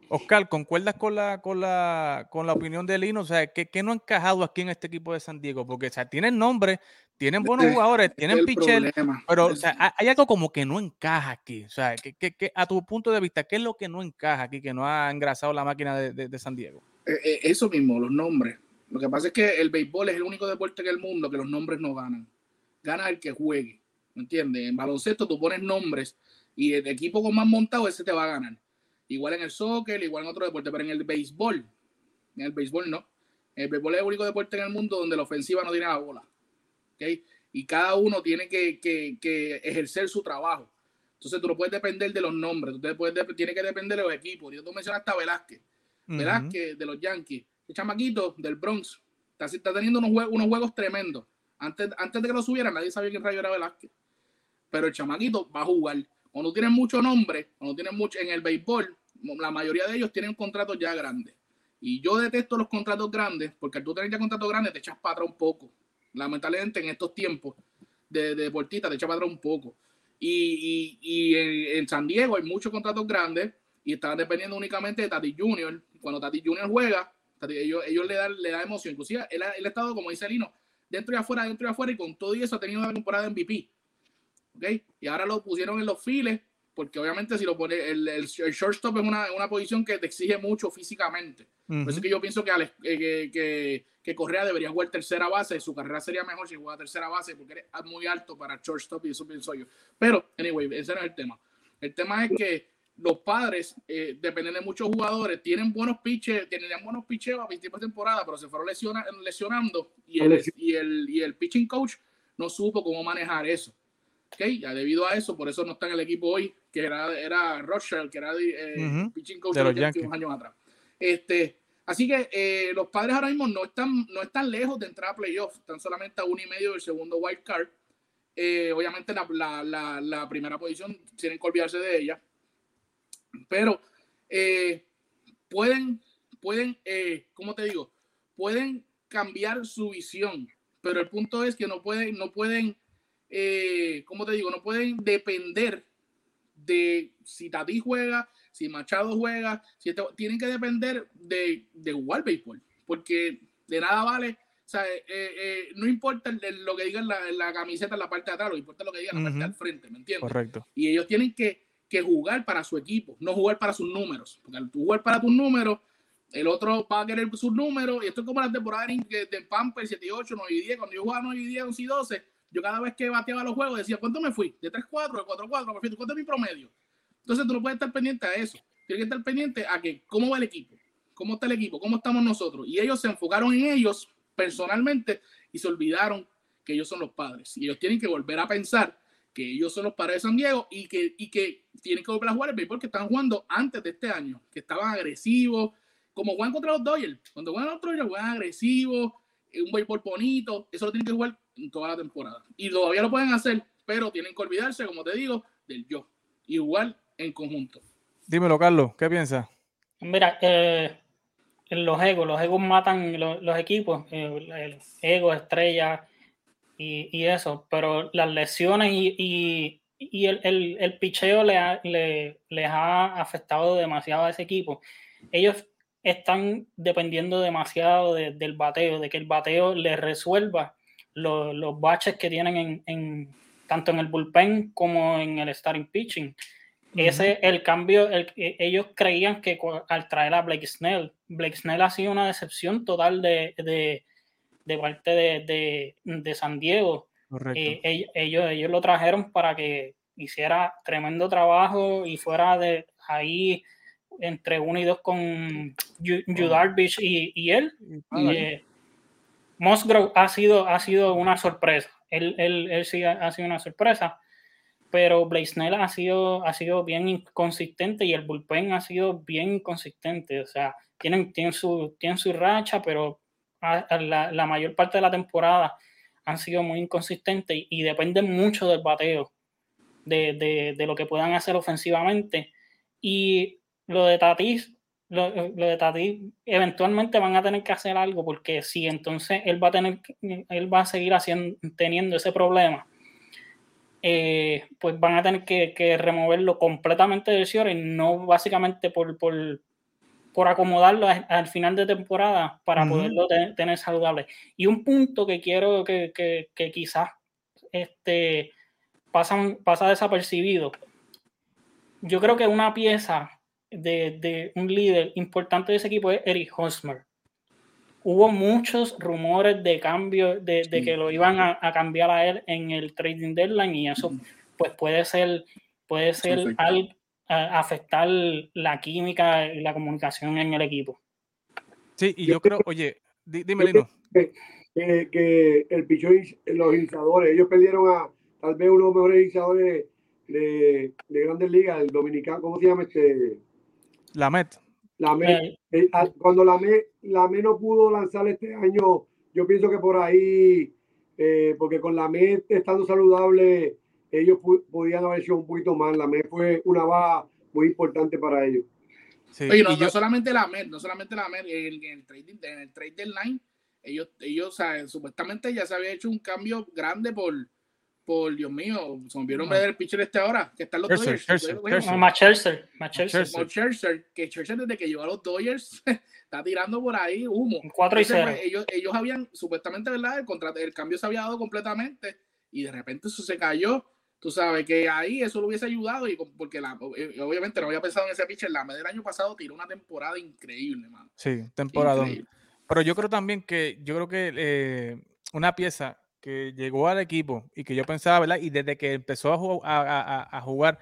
Speaker 1: Oscar, ¿concuerdas con la, con la, con la opinión de Lino? O sea, ¿qué, no ha encajado aquí en este equipo de San Diego? Porque, o sea, tienen nombre, tienen buenos jugadores, tienen pichel, pero o sea, hay algo como que no encaja aquí. O sea, que, que, a tu punto de vista, ¿qué es lo que no encaja aquí, que no ha engrasado la máquina de, de San Diego?
Speaker 2: Eh, eh, eso mismo, los nombres. Lo que pasa es que el béisbol es el único deporte en el mundo que los nombres no ganan. Gana el que juegue. ¿Me entiendes? En baloncesto tú pones nombres y el equipo con más montado ese te va a ganar. Igual en el soccer, igual en otro deporte, pero en el béisbol, en el béisbol no. El béisbol es el único deporte en el mundo donde la ofensiva no tiene la bola. ¿Okay? Y cada uno tiene que, que, que, ejercer su trabajo. Entonces tú no puedes depender de los nombres, tú puedes, tienes que depender de los equipos. Yo tú mencionaste a Velázquez. Velázquez de los Yankees chamaquito del Bronx está, teniendo unos, juegos, unos juegos tremendos. Antes, antes de que lo subiera, nadie sabía quién rayo era Velázquez. Pero el chamaquito va a jugar. Cuando tienen mucho nombre, cuando tienen mucho en el béisbol, la mayoría de ellos tienen contratos ya grandes. Y yo detesto los contratos grandes, porque al tú tener ya contratos grandes te echas para atrás un poco. Lamentablemente en estos tiempos de, de deportista te echas para atrás un poco. Y, y, en, San Diego hay muchos contratos grandes y están dependiendo únicamente de Tati Junior. Cuando Tati Junior juega, ellos, ellos le, dan, le da emoción. Inclusive, él él ha estado, como dice Lino, dentro y afuera, dentro y afuera, y con todo eso ha tenido una temporada MVP. ¿Okay? Y ahora lo pusieron en los files, porque obviamente si lo pone, el, el, shortstop es una, una, posición que te exige mucho físicamente. Por eso es que yo pienso que, que, que, que, Correa debería jugar tercera base, su carrera sería mejor si juega tercera base, porque eres muy alto para shortstop y eso pienso yo. Pero, anyway, ese no es el tema. El tema es que los padres eh, dependen de muchos jugadores, tienen buenos pitches, tenían buenos pitches a principio de temporada, pero se fueron lesionando y el, y, el, y el pitching coach no supo cómo manejar eso. Okay, ya debido a eso, por eso no está en el equipo hoy, que era, era Rothschild, que era eh, pitching coach de los Yankees unos años atrás. Este, así que eh, los padres ahora mismo no están, no están lejos de entrar a playoffs, están solamente a uno y medio del segundo wild card. obviamente la, la, la, la primera posición tienen que olvidarse de ella pero eh, pueden, pueden, eh, ¿cómo te digo? Pueden cambiar su visión, pero el punto es que no pueden, no pueden, eh, ¿cómo te digo? No pueden depender de si Tati juega, si Machado juega, si tienen que depender de, de jugar béisbol, porque de nada vale, o sea, no importa lo que diga en la, camiseta en la parte de atrás, lo importa lo que diga en la parte del frente, ¿me entiendes?
Speaker 1: Correcto.
Speaker 2: Y ellos tienen que que jugar para su equipo, no jugar para sus números. Porque al jugar para tus números, el otro va a querer sus números. Y esto es como la temporada de, de Pamper 7 y 8, 9 y 10. Cuando yo jugaba 9 y 10, 11 y 12, yo cada vez que bateaba los juegos decía, ¿cuánto me fui? De 3-4, de 4-4, perfecto. ¿Cuánto es mi promedio? Entonces tú no puedes estar pendiente a eso. Tienes que estar pendiente a que cómo va el equipo, cómo está el equipo, cómo estamos nosotros. Y ellos se enfocaron en ellos personalmente y se olvidaron que ellos son los padres. Y ellos tienen que volver a pensar que ellos son los padres de San Diego y que, y que tienen que volver a jugar el béisbol que están jugando antes de este año, que estaban agresivos, como juegan contra los Dodgers. Cuando juegan los Dodgers, juegan agresivos, un béisbol bonito, eso lo tienen que jugar en toda la temporada. Y todavía lo pueden hacer, pero tienen que olvidarse, como te digo, del yo. Igual en conjunto.
Speaker 1: Dímelo, Carlos, ¿qué piensas?
Speaker 3: Mira, eh, los egos, los egos matan los, equipos, eh, el, ego, estrella y, eso, pero las lesiones y, el, el, picheo le les ha afectado demasiado a ese equipo. Ellos están dependiendo demasiado del bateo, de que el bateo les resuelva los, baches que tienen en, tanto en el bullpen como en el starting pitching. Ese el cambio, el, e, ellos creían que al traer a Blake Snell, Blake Snell ha sido una decepción total de, de, parte de, de, San Diego. Eh, ellos, ellos lo trajeron para que hiciera tremendo trabajo y fuera de ahí entre uno y dos con Yu Darvish y, y, él. Y, eh, Musgrove ha sido, ha sido una sorpresa. Él, él, él sí ha sido una sorpresa pero Blaisnell ha sido, ha sido bien inconsistente y el bullpen ha sido bien inconsistente. O sea, tienen, tienen, su, tienen su racha, pero la, la, mayor parte de la temporada han sido muy inconsistentes y, dependen mucho del bateo, de, de, de, lo que puedan hacer ofensivamente. Y lo de Tatis, lo, lo, de Tatis, eventualmente van a tener que hacer algo, porque si entonces él va a tener, él va a seguir haciendo, teniendo ese problema eh, pues van a tener que, removerlo completamente del cierre no básicamente por, por, acomodarlo al final de temporada para poderlo tener saludable. Y un punto que quiero que, que, quizás este, pasa, pasa desapercibido. Yo creo que una pieza de, de, un líder importante de ese equipo es Eric Hosmer hubo muchos rumores de cambio, de, que lo iban a, cambiar a él en el trading deadline y eso pues puede ser, puede ser al, afectar la química y la comunicación en el equipo.
Speaker 1: Sí, y yo, creo, oye, dime, Lino.
Speaker 4: Que, que, el pichón, los iniciadores, ellos perdieron a tal vez uno de los mejores iniciadores de, de, grandes ligas, el dominicano, ¿cómo se llama este?
Speaker 1: La Met.
Speaker 4: La eh, eh, cuando la ME, la ME no pudo lanzar este año, yo pienso que por ahí, eh, porque con la ME estando saludable, ellos podían haber hecho un poquito más. La ME fue una baja muy importante para ellos.
Speaker 2: Oye, no, solamente la MED, no solamente la MED, en, el trading, en el trade deadline, ellos, ellos supuestamente ya se había hecho un cambio grande por, por Dios mío, se me olvidó el nombre del pitcher este ahora, que está en los Dodgers. Scherzer, que Scherzer desde que llegó a los Dodgers está tirando por ahí humo.
Speaker 3: 4 y 0.
Speaker 2: Pues, ellos, ellos habían, supuestamente, ¿verdad? El, contrato, el cambio se había dado completamente y de repente eso se cayó. Tú sabes que ahí eso lo hubiese ayudado y porque la, eh, obviamente no había pensado en ese pitcher. La del año pasado tiró una temporada increíble, man.
Speaker 1: Sí, temporada. Pero yo creo también que, yo creo que eh, una pieza que llegó al equipo y que yo pensaba, ¿verdad? Y desde que empezó a, jugar,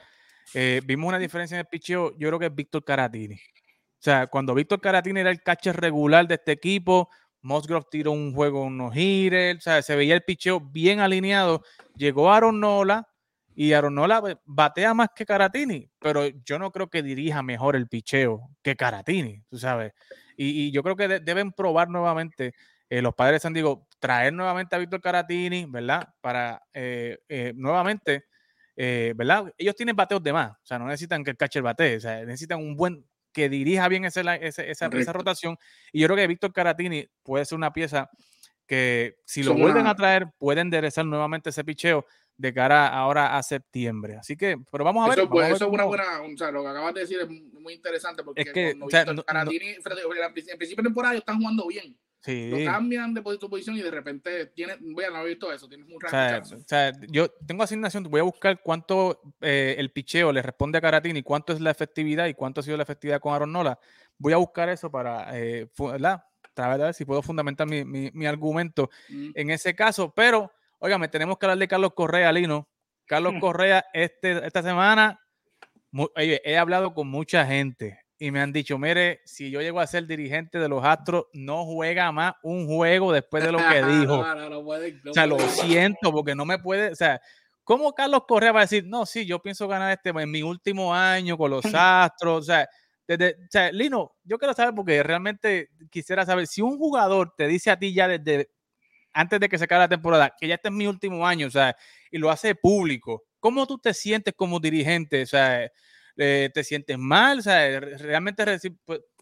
Speaker 1: eh, vimos una diferencia en el picheo, yo creo que es Víctor Caratini. O sea, cuando Víctor Caratini era el catcher regular de este equipo, Musgrove tiró un juego, unos gires, o sea, se veía el picheo bien alineado. Llegó Aaron Nola y Aaron Nola pues, batea más que Caratini, pero yo no creo que dirija mejor el picheo que Caratini, tú sabes. Y, yo creo que deben probar nuevamente eh, los padres de San Diego, traer nuevamente a Víctor Caratini, ¿verdad? Para eh, eh, nuevamente, ¿verdad? Ellos tienen bateos de más, o sea, no necesitan que el catcher batee, o sea, necesitan un buen que dirija bien esa, esa, rotación. Y yo creo que Víctor Caratini puede ser una pieza que si lo vuelven a traer, puede enderezar nuevamente ese picheo de cara ahora a septiembre. Así que, pero vamos a ver.
Speaker 2: Eso, eso es una buena, o sea, lo que acabas de decir es muy interesante porque es que, Caratini, en principio de temporada ellos están jugando bien Lo cambian de tu posición y de repente tienes, voy a no haber visto eso, tienes un
Speaker 1: o sea, o sea, yo tengo asignación, voy a buscar cuánto eh, el picheo le responde a Caratini, cuánto es la efectividad y cuánto ha sido la efectividad con Aaron Nola. Voy a buscar eso para, eh, ¿verdad? ver si puedo fundamentar mi, mi, argumento mm. en ese caso, pero, óigame, tenemos que hablar de Carlos Correa, Lino. Carlos mm. Correa, este, esta semana, he hablado con mucha gente y me han dicho, mire, si yo llego a ser dirigente de los Astros, no juega más un juego después de lo que dijo. o sea, lo siento, porque no me puede, o sea, ¿cómo Carlos Correa va a decir, no, sí, yo pienso ganar este en mi último año con los Astros? O sea, desde, o sea, Lino, yo quiero saber porque realmente quisiera saber si un jugador te dice a ti ya desde antes de que se acabe la temporada que ya este es mi último año, o sea, y lo hace público, ¿cómo tú te sientes como dirigente? O sea, eh, te sientes mal, o sea, realmente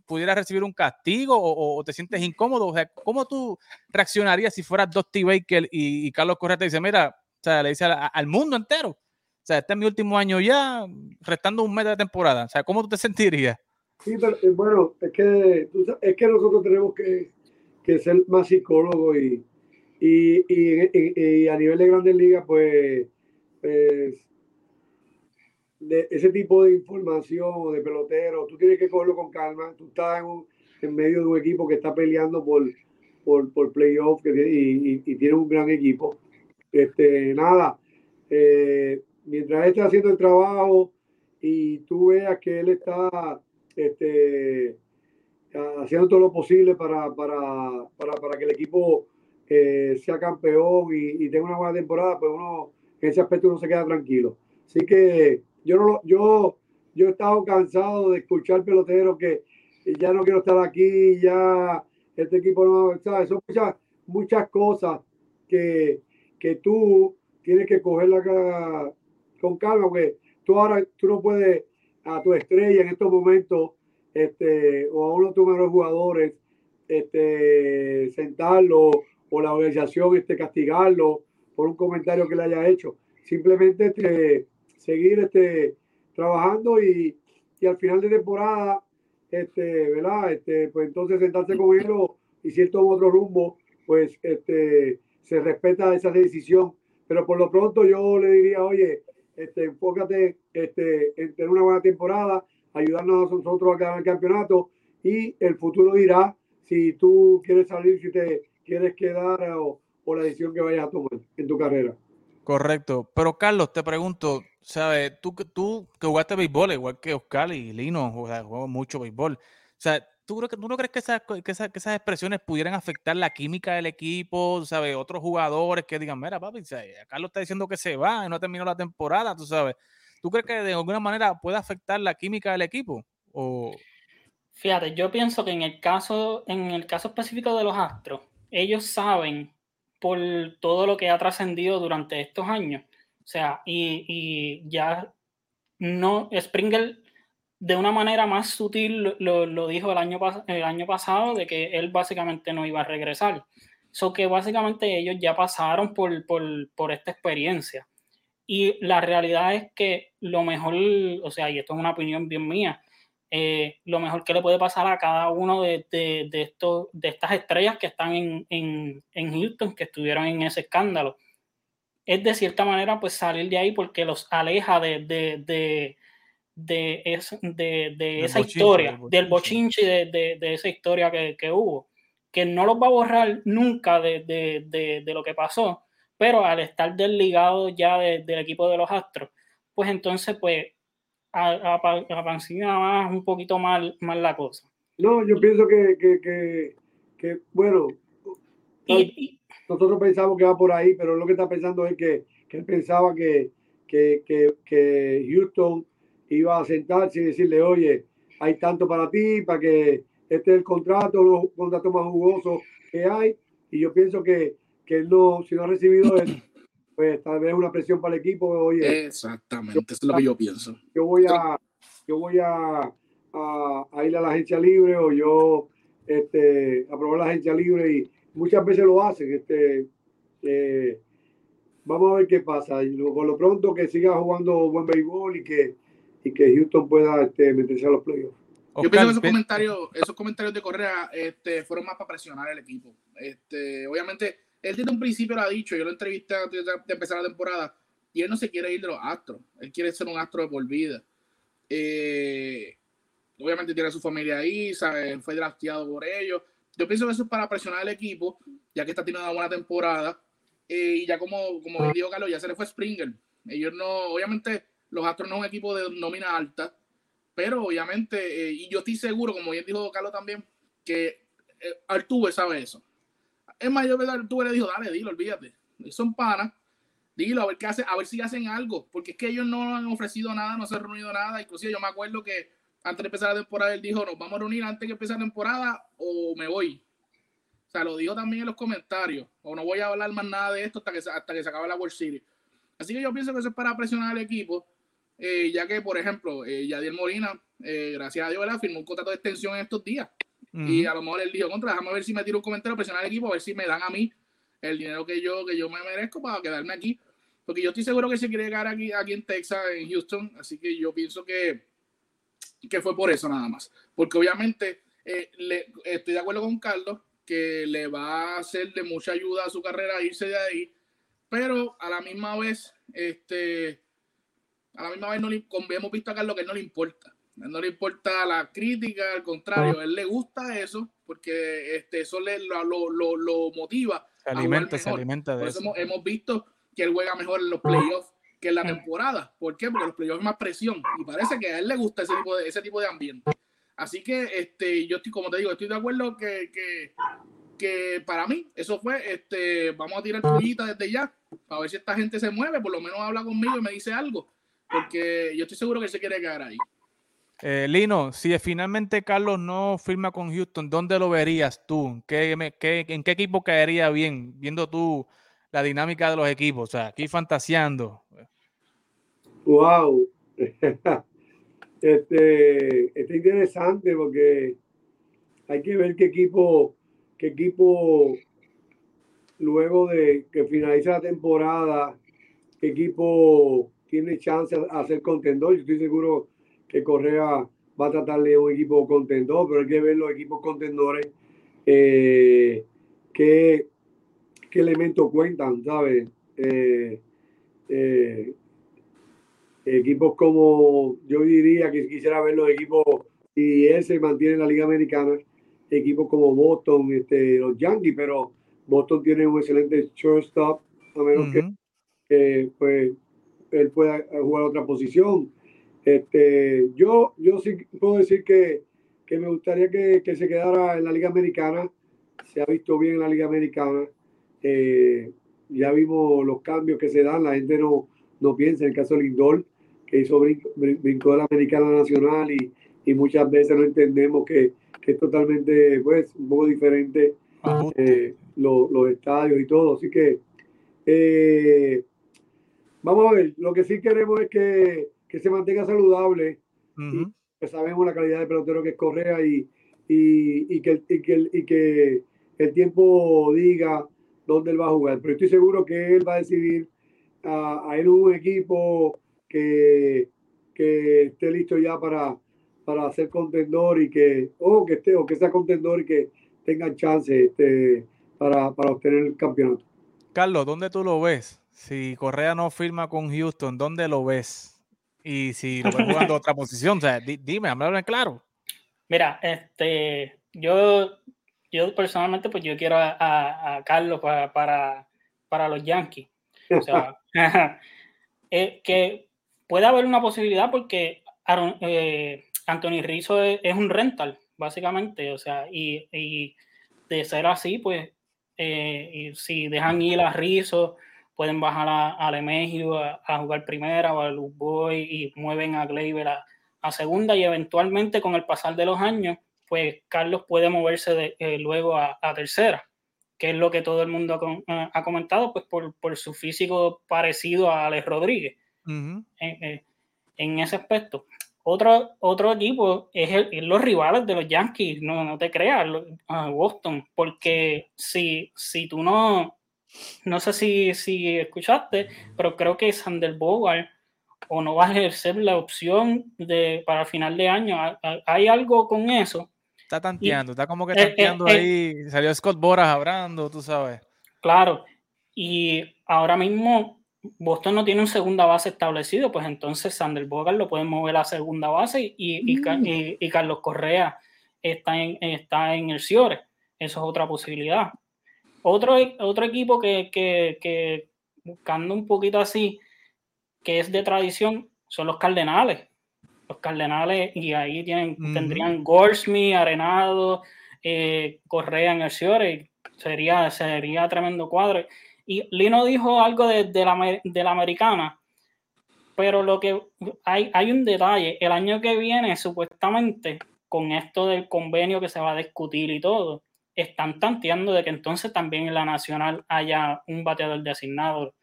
Speaker 1: pudieras recibir un castigo o, te sientes incómodo, o sea, ¿cómo tú reaccionarías si fueras Dusty Baker y, Carlos Correa te dice, mira, o sea, le dice al mundo entero, o sea, este es mi último año ya, restando un mes de temporada, o sea, ¿cómo tú te sentirías?
Speaker 4: Sí, pero eh, bueno, es que, es que nosotros tenemos que, que ser más psicólogos y, y, y, a nivel de grandes ligas, pues, pues de ese tipo de información de pelotero, tú tienes que cogerlo con calma. Tú estás en, medio de un equipo que está peleando por, por, por playoff y, y, tiene un gran equipo. Este, nada, eh, mientras esté haciendo el trabajo y tú veas que él está este, haciendo todo lo posible para, para, para, para que el equipo eh, sea campeón y, y, tenga una buena temporada, pues uno en ese aspecto uno se queda tranquilo. Así que yo no yo, yo he estado cansado de escuchar peloteros que ya no quiero estar aquí, ya este equipo no, ¿sabes? Son muchas, muchas cosas que, que tú tienes que cogerla con calma, porque tú ahora tú no puedes a tu estrella en estos momentos este, o a uno de tus mejores jugadores este, sentarlo o la organización este, castigarlo por un comentario que le haya hecho. Simplemente este, seguir este, trabajando y, y al final de temporada, este, ¿verdad? Este, pues entonces sentarse con él y si él toma otro rumbo, pues este, se respeta esa decisión. Pero por lo pronto yo le diría, oye, este, enfócate este, en tener una buena temporada, ayudarnos a nosotros a ganar el campeonato y el futuro dirá si tú quieres salir, si te quieres quedar o, o la decisión que vayas a tomar en tu carrera.
Speaker 1: Correcto. Pero Carlos, te pregunto, ¿sabes? Tú, tú que jugaste béisbol, igual que Oscar y Lino, jugó mucho béisbol. O sea, ¿tú, ¿tú no crees que esas, que, esas, que esas expresiones pudieran afectar la química del equipo? ¿Sabes? Otros jugadores que digan, mira, papi, Carlos está diciendo que se va no terminó la temporada, tú sabes. ¿Tú crees que de alguna manera puede afectar la química del equipo?
Speaker 3: Fíjate, yo pienso que en el caso, en el caso específico de los Astros, ellos saben por todo lo que ha trascendido durante estos años o sea, y, ya no, Springer de una manera más sutil lo, dijo el año, el año pasado de que él básicamente no iba a regresar. So que básicamente ellos ya pasaron por, por, esta experiencia. Y la realidad es que lo mejor, o sea, y esto es una opinión bien mía, eh, lo mejor que le puede pasar a cada uno de, de, de, de estas estrellas que están en, en, en Houston, que estuvieron en ese escándalo, es de cierta manera pues salir de ahí porque los aleja de, de, de, de, de esa historia, del bochinche, de, de, esa historia que, que, hubo, que no los va a borrar nunca de, lo que pasó, pero al estar desligado ya del equipo de los Astros, pues entonces pues apancina más un poquito más, más la cosa.
Speaker 4: No, yo pienso que, que, que, bueno, nosotros pensamos que va por ahí, pero lo que está pensando es que, que él pensaba que, que, que, Houston iba a sentarse y decirle, oye, hay tanto para ti, para que este es el contrato, los contratos más jugosos que hay. Y yo pienso que, que él no, si no ha recibido eso, pues tal vez una presión para el equipo. Oye,
Speaker 2: Exactamente, eso es lo que yo pienso.
Speaker 4: Yo voy a, yo voy a, a, ir a la agencia libre o yo este, aprobar la agencia libre y muchas veces lo hacen. Este, eh, vamos a ver qué pasa. Y por lo pronto que siga jugando buen béisbol y que, y que Houston pueda este, meterse a los playoffs.
Speaker 2: Yo pienso que esos comentarios, esos comentarios de Correa este, fueron más para presionar al equipo. Este, obviamente, él desde un principio lo ha dicho, yo lo entrevisté antes de empezar la temporada, y él no se quiere ir de los astros, él quiere ser un astro de por vida. Eh, obviamente tiene a su familia ahí, fue drafteado por ellos. Yo pienso que eso es para presionar al equipo, ya que está teniendo una buena temporada. Eh, y ya como, como dijo Carlos, ya se le fue Springer. Ellos no, obviamente, los Astros no es un equipo de nómina alta, pero obviamente, eh, y yo estoy seguro, como bien dijo Carlos también, que eh, Artube sabe eso. Es más, yo Artube le dijo, dale, dilo, olvídate. Son panas, dilo, a ver qué hace, a ver si hacen algo, porque es que ellos no han ofrecido nada, no se han reunido nada. Inclusive yo me acuerdo que antes de empezar la temporada, él dijo, nos vamos a reunir antes que empiece la temporada o me voy. O sea, lo dijo también en los comentarios. O no voy a hablar más nada de esto hasta que, hasta que se acabe la World Series. Así que yo pienso que eso es para presionar al equipo. Eh, ya que, por ejemplo, eh, Yadier Molina, eh, gracias a Dios, firmó un contrato de extensión en estos días. Y a lo mejor él dijo, contra, déjame ver si me tiro un comentario, presionar al equipo, a ver si me dan a mí el dinero que yo, que yo me merezco para quedarme aquí. Porque yo estoy seguro que se quiere llegar aquí, aquí en Texas, en Houston. Así que yo pienso que, que fue por eso nada más. Porque obviamente eh, le, estoy de acuerdo con Carlos que le va a ser de mucha ayuda a su carrera irse de ahí, pero a la misma vez, este, a la misma vez no le, hemos visto a Carlos que no le importa. No le importa la crítica, al contrario, a él le gusta eso porque este, eso le, lo, lo, lo motiva.
Speaker 1: Se alimenta, se alimenta de
Speaker 2: eso. hemos visto que él juega mejor en los playoffs que en la temporada. ¿Por qué? Porque los playoffs es más presión y parece que a él le gusta ese tipo de, ese tipo de ambiente. Así que este, yo estoy, como te digo, estoy de acuerdo que, que, que para mí eso fue, este, vamos a tirar pollita desde ya, a ver si esta gente se mueve, por lo menos habla conmigo y me dice algo, porque yo estoy seguro que se quiere quedar ahí.
Speaker 1: Eh, Lino, si finalmente Carlos no firma con Houston, ¿dónde lo verías tú? ¿Qué, qué, ¿En qué equipo caería bien, viendo tú la dinámica de los equipos? O sea, aquí fantaseando.
Speaker 4: Wow. este, está interesante porque hay que ver qué equipo, qué equipo luego de que finalice la temporada, qué equipo tiene chance a ser contendor. Yo estoy seguro que Correa va a tratarle un equipo contendor, pero hay que ver los equipos contendores eh, qué, qué elementos cuentan, ¿sabes? Eh, eh, equipos como, yo diría que quisiera ver los equipos, y él se mantiene en la Liga Americana, equipos como Boston, este, los Yankees, pero Boston tiene un excelente shortstop, a menos que, pues, él pueda jugar otra posición. Este, yo, yo sí puedo decir que, que me gustaría que, que, se quedara en la Liga Americana. Se ha visto bien en la Liga Americana. Eh, ya vimos los cambios que se dan. La gente no, no piensa en el caso de Lindor que hizo brinco, de la Americana Nacional y, y, muchas veces no entendemos que, que, es totalmente, pues, un poco diferente eh, los estadios y todo. Así que eh, vamos a ver, lo que sí queremos es que, que se mantenga saludable. que sabemos la calidad de pelotero que es Correa y, y, y, que, y, que, y que el tiempo diga dónde él va a jugar. Pero estoy seguro que él va a decidir a, a él un equipo que, que esté listo ya para, para ser contendor y que, o que esté, o que sea contendor y que tenga chance este, para, para obtener el campeonato.
Speaker 1: Carlos, ¿dónde tú lo ves? Si Correa no firma con Houston, ¿dónde lo ves? Y si lo ves jugando otra posición, o sea, dime, háblame claro.
Speaker 3: Mira, este, yo, yo personalmente, pues yo quiero a, a, Carlos para, para, para, los Yankees. O sea, eh, que puede haber una posibilidad porque eh, Anthony Rizzo es, un rental, básicamente, o sea, y, de ser así, pues, eh, y si dejan ir a Rizzo, pueden bajar a, a Lemegio a, jugar primera o a Boy y mueven a Gleyber a, segunda. Y eventualmente con el pasar de los años, pues Carlos puede moverse de, eh, luego a, tercera, que es lo que todo el mundo ha, comentado, pues por, por, su físico parecido a Alex Rodríguez. En, ese aspecto. Otro, otro equipo es, los rivales de los Yankees, no, no te creas, Boston, porque si, si tú no, no sé si, si escuchaste, pero creo que Sander Bogart o no va a ejercer la opción de para final de año. Hay algo con eso.
Speaker 1: Está tanteando, está como que eh, tanteando eh, ahí. Salió Scott Boras hablando, tú sabes.
Speaker 3: Claro, y ahora mismo Boston no tiene un segunda base establecido, pues entonces Sander Bogart lo pueden mover a segunda base y, mm. y, Carlos Correa está en, está en el Ciore. Eso es otra posibilidad. Otro, otro equipo que, que, que, buscando un poquito así, que es de tradición, son los Cardenales. Los Cardenales, y ahí tienen, tendrían Gorsmi, Arenado, eh, Correa en el Ciore. Sería, sería tremendo cuadro. Y Lino dijo algo de, la, de la americana, pero lo que hay, hay un detalle. El año que viene, supuestamente, con esto del convenio que se va a discutir y todo, están tanteando de que entonces también en la nacional haya un bateador designado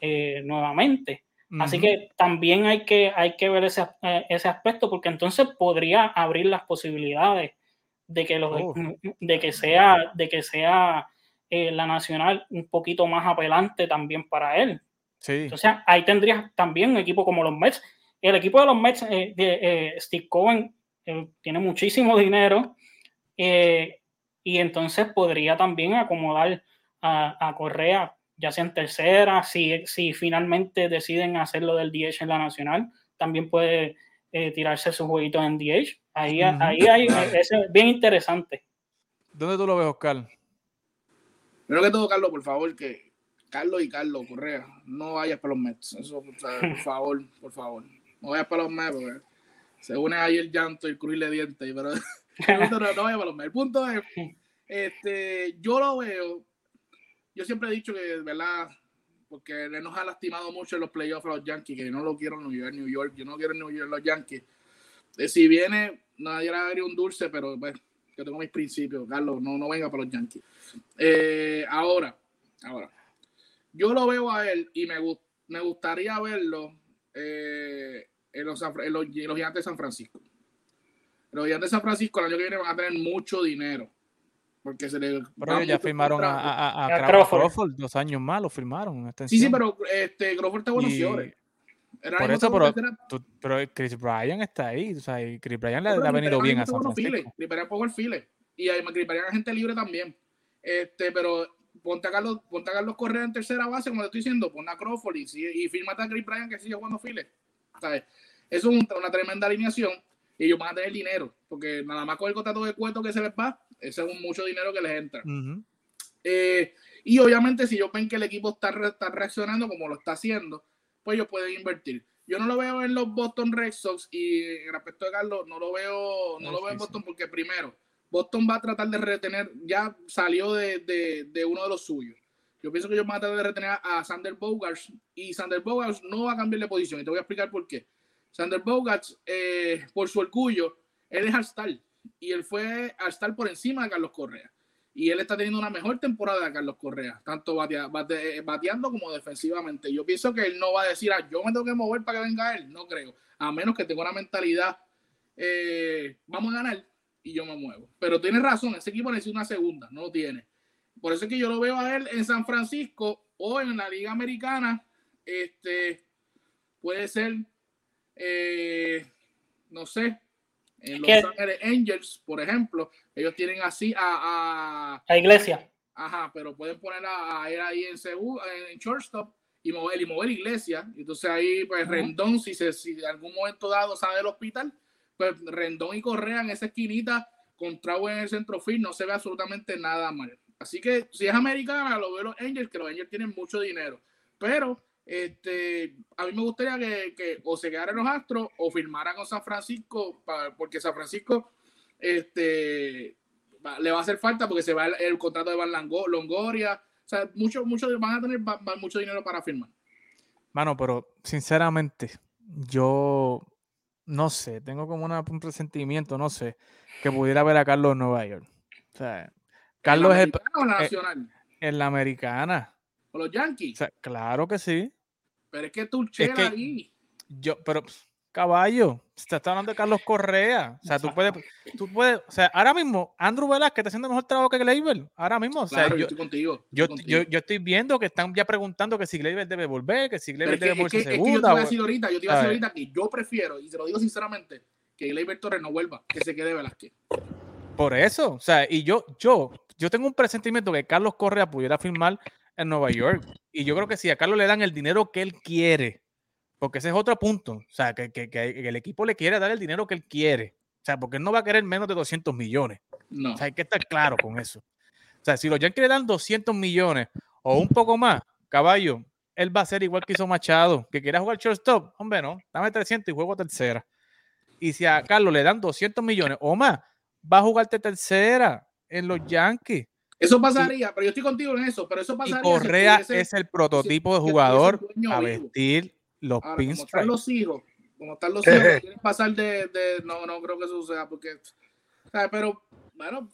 Speaker 3: eh, nuevamente. Así que también hay que, hay que ver ese, eh, ese, aspecto porque entonces podría abrir las posibilidades de que, los, oh. de que sea, de que sea eh, la nacional un poquito más apelante también para él. Sí. O sea, ahí tendrías también un equipo como los Mets. El equipo de los Mets, eh, de Steve Cohen, tiene muchísimo dinero y entonces podría también acomodar a, Correa, ya sea en tercera, si, si finalmente deciden hacerlo del DH en la nacional, también puede tirarse sus jueguitos en DH. Ahí, ahí hay, es bien interesante.
Speaker 1: ¿Dónde tú lo ves, Oscar?
Speaker 2: Primero que todo, Carlos, por favor, que Carlos y Carlos Correa, no vayas para los Mets. Eso, por favor, por favor. No vayas para los Mets, porque se une ahí el llanto y el crujir de dientes, pero no, los. El punto es, este, yo lo veo, yo siempre he dicho que, ¿verdad? Porque nos ha lastimado mucho en los playoffs a los Yankees, que no lo quiero en New York, New York, yo no quiero en New York los Yankees. Eh, si viene, nadie le daría un dulce, pero pues, yo tengo mis principios, Carlos, no, no venga para los Yankees. Eh, ahora, ahora, yo lo veo a él y me, me gustaría verlo eh, en, los, en, los, Gigantes de San Francisco. Los Gigantes de San Francisco el año que viene van a tener mucho dinero. Porque se le.
Speaker 1: Pero ya firmaron a, a, Crawford. Dos años más lo firmaron.
Speaker 2: Sí, sí, pero este, Crawford está buenos
Speaker 1: por eso, pero, pero, Chris Bryan está ahí. O sea, Chris Bryan le, ha venido bien a San Francisco.
Speaker 2: Chris Bryan poco el file. Y además Chris Bryan gente libre también. Este, pero ponte a Carlos, ponte a Carlos Correa en tercera base, como te estoy diciendo, pon a Crawford y, y fírmate a Chris Bryan que sigue jugando file. ¿Sabes? Eso es una tremenda alineación y ellos van a tener dinero, porque nada más con el contrato de cuento que se les va, ese es un mucho dinero que les entra. Eh, y obviamente, si ellos ven que el equipo está, está reaccionando como lo está haciendo, pues ellos pueden invertir. Yo no lo veo en los Boston Red Sox y en respecto de Carlos, no lo veo, no lo veo en Boston porque primero, Boston va a tratar de retener, ya salió de, de, uno de los suyos. Yo pienso que ellos van a tratar de retener a Sander Bogarts y Sander Bogarts no va a cambiar de posición y te voy a explicar por qué. Sander Bogarts, eh, por su orgullo, él es all y él fue all por encima de Carlos Correa y él está teniendo una mejor temporada de Carlos Correa, tanto bateando como defensivamente. Yo pienso que él no va a decir, ah, yo me tengo que mover para que venga él, no creo, a menos que tenga una mentalidad, eh, vamos a ganar y yo me muevo. Pero tiene razón, ese equipo necesita una segunda, no lo tiene. Por eso es que yo lo veo a él en San Francisco o en la Liga Americana, este, puede ser, eh, no sé, en Los Ángeles Angels, por ejemplo, ellos tienen así a,
Speaker 3: a, Iglesia.
Speaker 2: Ajá, pero pueden poner a, él ahí en en shortstop y mover y mover Iglesia. Entonces ahí, pues Rendón, si, se, si en algún momento dado sale del hospital, pues Rendón y Correa en esa esquinita con Trau en el centrofil no se ve absolutamente nada mal. Así que si es americana, lo veo los Angels, que los Angels tienen mucho dinero. Pero este, a mí me gustaría que, o se quedaran los Astros o firmaran con San Francisco, porque San Francisco este, le va a hacer falta porque se va el, contrato de Van Longoria. O sea, muchos mucho, van a tener mucho dinero para firmar.
Speaker 1: Mano, pero sinceramente, yo no sé, tengo como un presentimiento, no sé, que pudiera ver a Carlos en Nueva York. O sea, Carlos es el.
Speaker 2: En la nacional?
Speaker 1: En la americana.
Speaker 2: ¿Con los Yankees?
Speaker 1: claro que sí.
Speaker 2: Pero es que tú es ahí.
Speaker 1: Yo, pero caballo. Se está hablando de Carlos Correa. O sea, tú puedes, tú puedes, o sea, ahora mismo Andrew Velázquez está haciendo mejor trabajo que Gleyber. Ahora mismo, o sea,
Speaker 2: Claro, yo estoy contigo.
Speaker 1: yo,
Speaker 2: estoy contigo.
Speaker 1: yo, yo estoy viendo que están ya preguntando que si Gleyber debe volver, que si Gleyber
Speaker 2: que,
Speaker 1: debe
Speaker 2: es
Speaker 1: volverse
Speaker 2: que- es que yo te
Speaker 1: segunda.
Speaker 2: iba a decir ahorita, yo te a
Speaker 1: A
Speaker 2: ahorita que yo prefiero, y se lo digo sinceramente, que Gleyber Torres no vuelva, que se quede Velázquez.
Speaker 1: Por eso, o sea, y yo, yo, yo tengo un presentimiento que Carlos Correa pudiera firmar en Nueva York. Y yo creo que si a Carlos le dan el dinero que él quiere, porque ese es otro punto, o sea, que, que- que el equipo le quiere dar el dinero que él quiere. O sea, porque él no va a querer menos de 200 millones.
Speaker 2: No.
Speaker 1: O sea, hay que estar claro con eso. O sea, si los Yankees le dan 200 millones o un poco más, caballo, él va a ser igual que hizo Machado, que quiera jugar shortstop. Hombre, no, dame 300 y juego tercera. Y si a Carlos le dan 200 millones o más, va a jugarte tercera en los Yankees.
Speaker 2: Eso pasaría, pero yo estoy contigo en eso, pero eso
Speaker 1: Y
Speaker 2: pasaría. si
Speaker 1: Correa es el prototipo de
Speaker 2: si
Speaker 1: jugador a
Speaker 2: vivo.
Speaker 1: vestir los
Speaker 2: Ahora, como están
Speaker 1: pinstripes.
Speaker 2: los hijos, como están los hijos, quieren pasar de, de- No, no creo que suceda, porque. ¿sabes? Pero, bueno,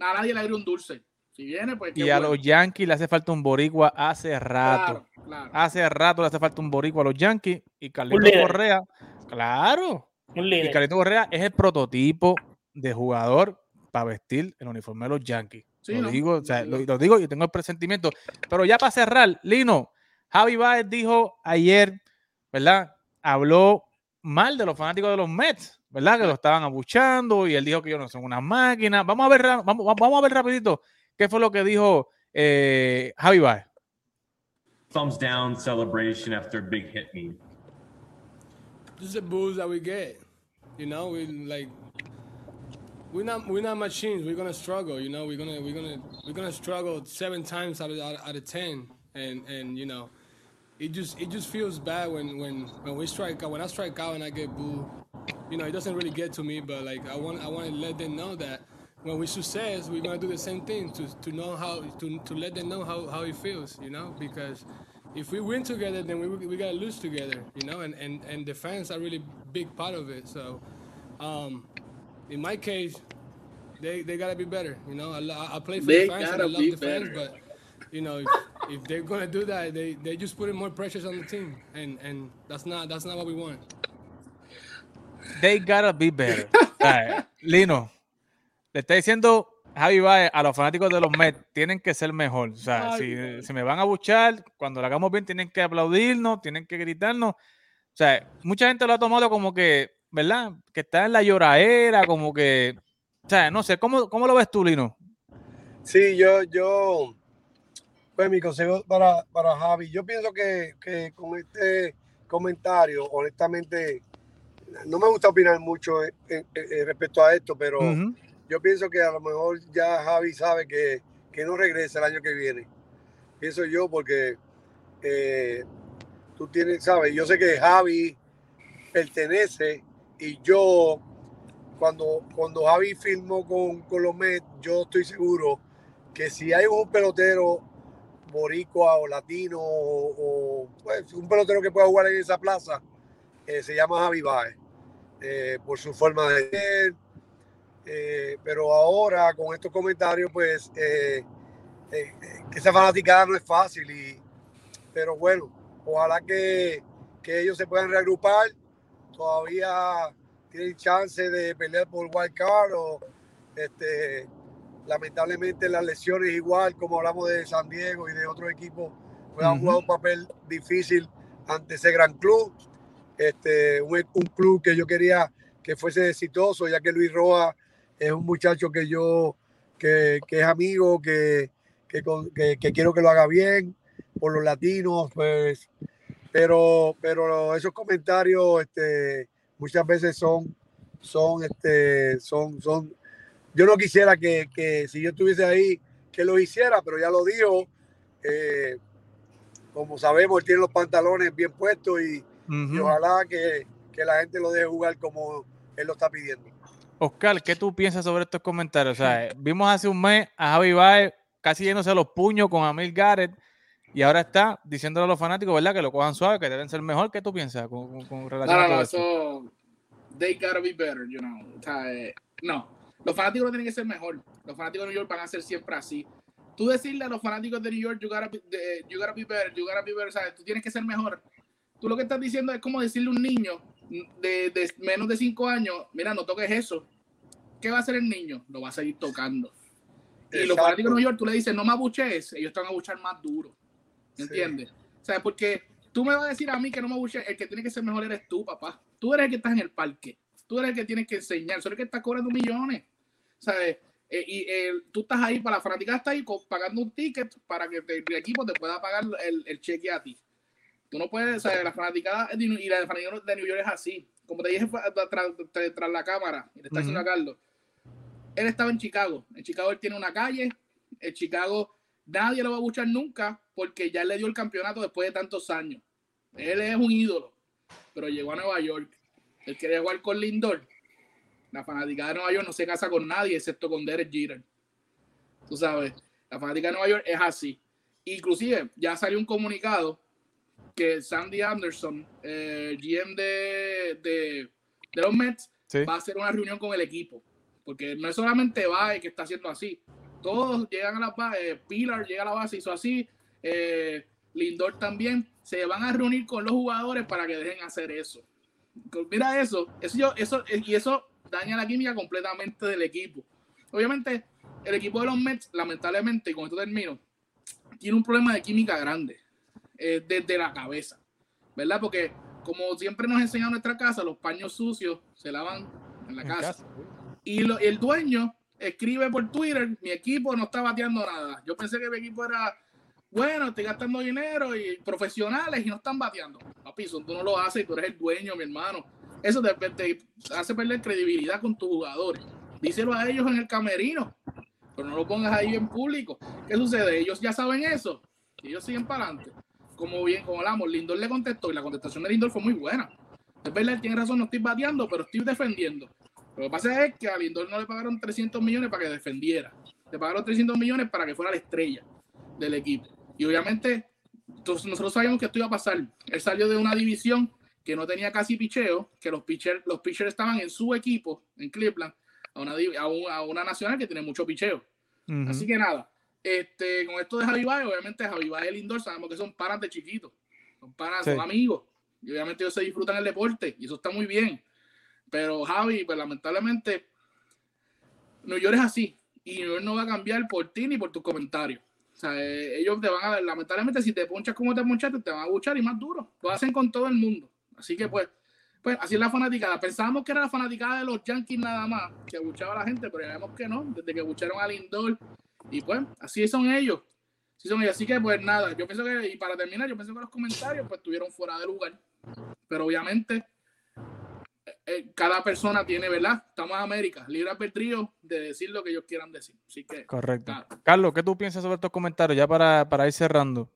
Speaker 2: a nadie le abre un dulce. Si viene, pues.
Speaker 1: Y a
Speaker 2: bueno.
Speaker 1: los Yankees le hace falta un boricua hace rato.
Speaker 2: Claro, claro.
Speaker 1: Hace rato le hace falta un boricua a los Yankees y Carlitos
Speaker 3: líder.
Speaker 1: Correa, claro. Y
Speaker 3: líder.
Speaker 1: Carlitos Correa es el prototipo de jugador para vestir el uniforme de los Yankees.
Speaker 2: Sí,
Speaker 1: lo
Speaker 2: ¿no?
Speaker 1: digo, o sea, lo, digo y tengo el presentimiento. Pero ya para cerrar, Lino, Javi Baez dijo ayer, ¿verdad? Habló mal de los fanáticos de los Mets, ¿verdad? Que lo estaban abuchando y él dijo que ellos no son una máquina. Vamos a ver, vamos, vamos a ver rapidito qué fue lo que dijo eh, Javi Baez.
Speaker 5: thumbs down celebration after a big hit me.
Speaker 6: this is the booze that we get. You know, we like we're not we're not machines. We're gonna struggle. You know, we're gonna we're gonna we're gonna struggle seven times out of out, out of ten, and and you know, it just it just feels bad when when when we strike out. When I strike out and I get booed, you know, it doesn't really get to me. But like I want I want to let them know that. When we success, we're gonna do the same thing to, to know how to, to let them know how, how it feels, you know, because if we win together, then we, we gotta lose together, you know, and, and, and the fans are really big part of it. So, um, in my case, they, they gotta be better, you know. I, I play for
Speaker 2: They
Speaker 6: the fans and I love
Speaker 2: be
Speaker 6: the fans,
Speaker 2: better.
Speaker 6: but you know, if, if they're gonna do that, they they just putting more pressures on the team, and and that's not that's not what we want.
Speaker 1: They gotta be better. Sea, Lino, le está diciendo Javi Baez a los fanáticos de los Mets, tienen que ser mejor. O sea,
Speaker 2: Ay,
Speaker 1: si, si me van a buchar, cuando lo hagamos bien, tienen que aplaudirnos, tienen que gritarnos. O sea, mucha gente lo ha tomado como que, ¿verdad? Que está en la lloradera, como que. O sea, no sé, ¿cómo, cómo lo ves tú, Lino?
Speaker 4: Sí, yo, yo, pues mi consejo para, para Javi, yo pienso que, que con este comentario, honestamente, no me gusta opinar mucho en- en- en respecto a esto, pero yo pienso que a lo mejor ya Javi sabe que, que no regresa el año que viene. Pienso yo porque eh, tú tienes, sabes, yo sé que Javi pertenece y yo, cuando, cuando Javi firmó con, Mets, yo estoy seguro que si hay un pelotero boricua o latino o, pues, un pelotero que pueda jugar en esa plaza, eh, se llama Javi Baez, eh, por su forma de ser. eh, pero ahora con estos comentarios, pues, esa fanaticada no es fácil. Y, pero bueno, ojalá que, que ellos se puedan reagrupar. Todavía tienen chance de pelear por wild card o este, lamentablemente las lesiones igual como hablamos de San Diego y de otros equipos pues han jugado un papel difícil ante ese gran club. Este un, un club que yo quería que fuese exitoso ya que Luis Roa es un muchacho que yo que, que es amigo que, que- que quiero que lo haga bien. Por los latinos pues pero pero esos comentarios este muchas veces son son este son son yo no quisiera que, que si yo estuviese ahí, que lo hiciera, pero ya lo dijo. Eh, como sabemos, él tiene los pantalones bien puestos y, y ojalá que, que la gente lo deje jugar como él lo está pidiendo.
Speaker 1: Oscar, ¿qué tú piensas sobre estos comentarios? O sea, vimos hace un mes a Javi Baez casi yéndose los puños con Amil Garrett y ahora está diciéndole a los fanáticos, ¿verdad? Que lo cojan suave, que deben ser mejor. ¿Qué tú piensas con, con- con
Speaker 2: No,
Speaker 1: relación a
Speaker 2: no,
Speaker 1: todo
Speaker 2: no,
Speaker 1: esto?
Speaker 2: eso. They gotta be better, you know. O sea, eh, no. Los fanáticos no tienen que ser mejor. Los fanáticos de New York van a ser siempre así. Tú decirle a los fanáticos de New York, you gotta be, de- you gotta be better, you gotta be better, ¿sabes? Tú tienes que ser mejor. Tú lo que estás diciendo es como decirle a un niño, de, de menos de 5 años, mira, no toques eso. ¿Qué va a hacer el niño? Lo va a seguir tocando. Y los fanáticos de Nueva York, tú le dices, no me abuchees, ellos te van a abuchar más duro.
Speaker 4: Sí.
Speaker 2: ¿Entiendes? O sea, porque tú me vas a decir a mí que no me abuchees, el que tiene que ser mejor eres tú, papá. Tú eres el que estás en el parque. Tú eres el que tienes que enseñar. Tú eres el que estás cobrando millones. ¿Sabes? Eh, y eh, tú estás ahí, para la fanaticada está ahí pagando un ticket para que te- el equipo te pueda pagar el, el cheque a ti. Tú no puedes, o sea, la fanaticada y la fanaticada de New York es así. Como te dije tras, tras- tras la cámara, y le está diciendo a Carlos, él estaba en Chicago. En Chicago él tiene una calle. En Chicago nadie lo va a buchar nunca porque ya le dio el campeonato después de tantos años. Él es un ídolo, pero llegó a Nueva York. Él quería jugar con Lindor. La fanática de Nueva York no se casa con nadie excepto con Derek Jeter. Tú sabes, la fanática de Nueva York es así. Inclusive ya salió un comunicado que Sandy Anderson, eh, GM de, de, de los Mets,
Speaker 1: Sí.
Speaker 2: va a hacer una reunión con el equipo. Porque no es solamente Bae que está haciendo así. Todos llegan a la base, Pilar llega a la base, hizo así, eh, Lindor también. Se van a reunir con los jugadores para que dejen hacer eso. Mira eso, eso, yo, eso y eso daña la química completamente del equipo. Obviamente, el equipo de los Mets, lamentablemente, y con esto termino, tiene un problema de química grande eh, desde la cabeza, ¿verdad? Porque como siempre nos enseña en nuestra casa, los paños sucios se lavan en la
Speaker 1: En
Speaker 2: casa.
Speaker 1: casa.
Speaker 2: Y lo- el dueño escribe por Twitter, mi equipo no está bateando nada. Yo pensé que mi equipo era, bueno, estoy gastando dinero y profesionales y no están bateando. Papi, eso tú no lo haces tú eres el dueño, mi hermano. Eso te, hace perder credibilidad con tus jugadores. Díselo a ellos en el camerino, pero no lo pongas ahí en público. ¿Qué sucede? Ellos ya saben eso ellos siguen para adelante. Como bien, como hablamos, Lindor le contestó y la contestación de Lindor fue muy buena. Es verdad, él tiene razón, no estoy bateando, pero estoy defendiendo. Lo que pasa es que a Lindor no le pagaron 300 millones para que defendiera. Le pagaron 300 millones para que fuera la estrella del equipo. Y obviamente, entonces nosotros sabíamos que esto iba a pasar. Él salió de una división que no tenía casi picheo, que los pitchers, los pitchers estaban en su equipo, en Cleveland, a una, a un- a una nacional que tiene mucho picheo. Así que nada, este, con esto de Javi Baez, obviamente Javi Baez y Lindor sabemos que son panas de chiquitos, son panas,
Speaker 1: Sí.
Speaker 2: son amigos, y obviamente ellos se disfrutan el deporte, y eso está muy bien. Pero Javi, pues lamentablemente, New York es así, y New York no va a cambiar por ti ni por tus comentarios. Sea, eh, ellos te van a, lamentablemente, si te ponchas como te ponchaste, te van a buchar y más duro. Lo hacen con todo el mundo. Así que pues, pues así es la fanaticada. Pensábamos que era la fanaticada de los Yankees nada más, que buchaba a la gente, pero ya vemos que no, desde que bucharon a Lindor. Y pues, así son ellos. Así son ellos. Así que pues nada, yo pienso que, y para terminar, yo pienso que los comentarios pues estuvieron fuera de lugar. Pero obviamente, cada persona tiene, ¿verdad? Estamos en América, libre albedrío de decir lo que ellos quieran decir. Así que,
Speaker 1: Correcto. Carlos, ¿qué tú piensas sobre estos comentarios? Ya para, para ir cerrando.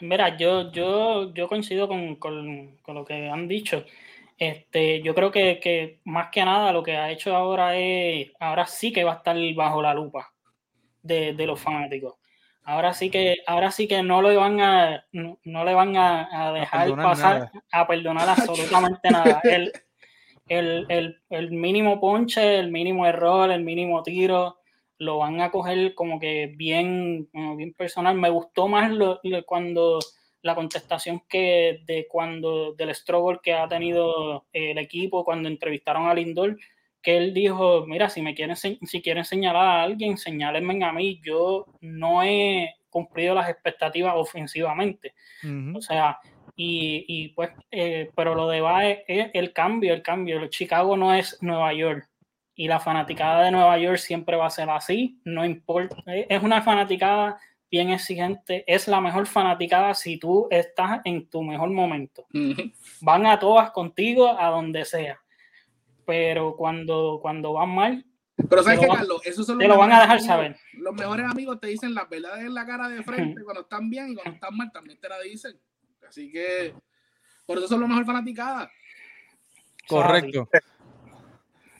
Speaker 3: Mira, yo, yo, yo coincido con, con- con lo que han dicho. Este, yo creo que, que más que nada lo que ha hecho ahora es, ahora sí que va a estar bajo la lupa de, de los fanáticos. Ahora sí que, ahora sí que no le van a, no, no le van a, a dejar pasar,
Speaker 1: nada.
Speaker 3: a perdonar absolutamente nada. El, el, el, el mínimo ponche, el mínimo error, el mínimo tiro, lo van a coger como que bien, bien personal. Me gustó más lo, lo- cuando la contestación que de cuando del struggle que ha tenido el equipo cuando entrevistaron a Lindor, que él dijo, mira, si me quieren si quieren señalar a alguien, señálenme a mí, yo no he cumplido las expectativas ofensivamente.
Speaker 1: Ujú.
Speaker 3: O sea, y, y pues, eh, pero lo de Baez es el cambio, el cambio. Chicago no es Nueva York. Y la fanaticada de Nueva York siempre va a ser así, no importa. eh, Es una fanaticada bien exigente, es la mejor fanaticada si tú estás en tu mejor momento. Van a todas contigo a donde sea. Pero cuando, cuando van mal,
Speaker 2: Pero ¿sabes
Speaker 3: van-
Speaker 2: Carlos? Son
Speaker 3: te lo van a dejar
Speaker 2: amigos.
Speaker 3: saber.
Speaker 2: Los mejores amigos te dicen las verdades en la cara de frente cuando están bien y cuando están mal también te la dicen. Así que por eso son los mejor fanaticadas.
Speaker 1: Correcto.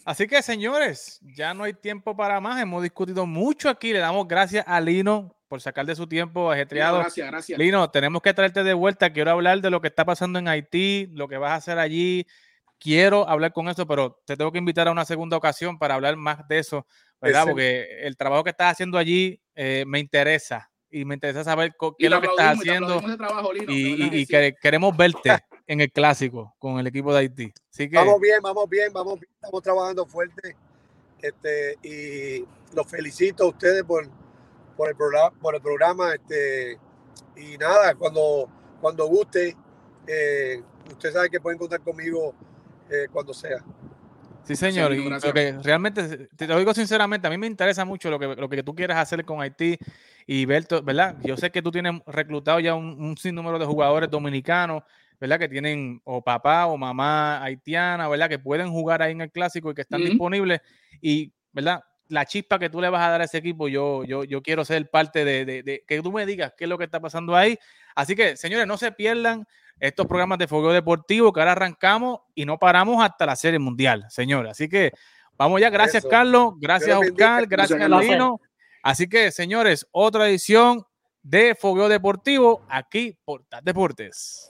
Speaker 1: Así que, señores, ya no hay tiempo para más. Hemos discutido mucho aquí. Le damos gracias a Lino por sacar de su tiempo ajetreado.
Speaker 2: Gracias, gracias.
Speaker 1: Lino, tenemos que traerte de vuelta. Quiero hablar de lo que está pasando en Haití, lo que vas a hacer allí. Quiero hablar con eso, pero te tengo que invitar a una segunda ocasión para hablar más de eso, ¿verdad?
Speaker 4: Ese-
Speaker 1: Porque el trabajo que estás haciendo allí eh, me interesa y me interesa saber qué es lo que estás haciendo
Speaker 2: trabajo, Lino,
Speaker 1: y,
Speaker 2: que-
Speaker 1: queremos verte en el clásico con el equipo de Haití. Así que,
Speaker 4: Vamos bien, vamos bien, vamos bien, estamos trabajando fuerte. Este, y los felicito a ustedes por, por el programa, por el programa. Este, y nada, cuando, cuando guste, eh, usted sabe que pueden contar conmigo eh, cuando sea.
Speaker 1: sí, señor. Y
Speaker 2: gracias.
Speaker 1: lo que realmente, te lo digo sinceramente, a mí me interesa mucho lo que, lo que tú quieras hacer con Haití y ver, to- ¿verdad? Yo sé que tú tienes reclutado ya un, un sinnúmero de jugadores dominicanos, ¿verdad? Que tienen o papá o mamá haitiana, ¿verdad? Que pueden jugar ahí en el clásico y que están disponibles. Y, ¿verdad? La chispa que tú le vas a dar a ese equipo, yo, yo, yo quiero ser parte de, de- de- que tú me digas qué es lo que está pasando ahí. Así que, señores, no se pierdan estos programas de fogueo deportivo que ahora arrancamos y no paramos hasta la Serie Mundial, señores. Así que vamos ya. Gracias,
Speaker 4: Eso.
Speaker 1: Carlos. Gracias. Oscar.
Speaker 3: Gracias.
Speaker 1: Lino. Así que, señores, otra edición de Fogueo Deportivo aquí por TAP Deportes.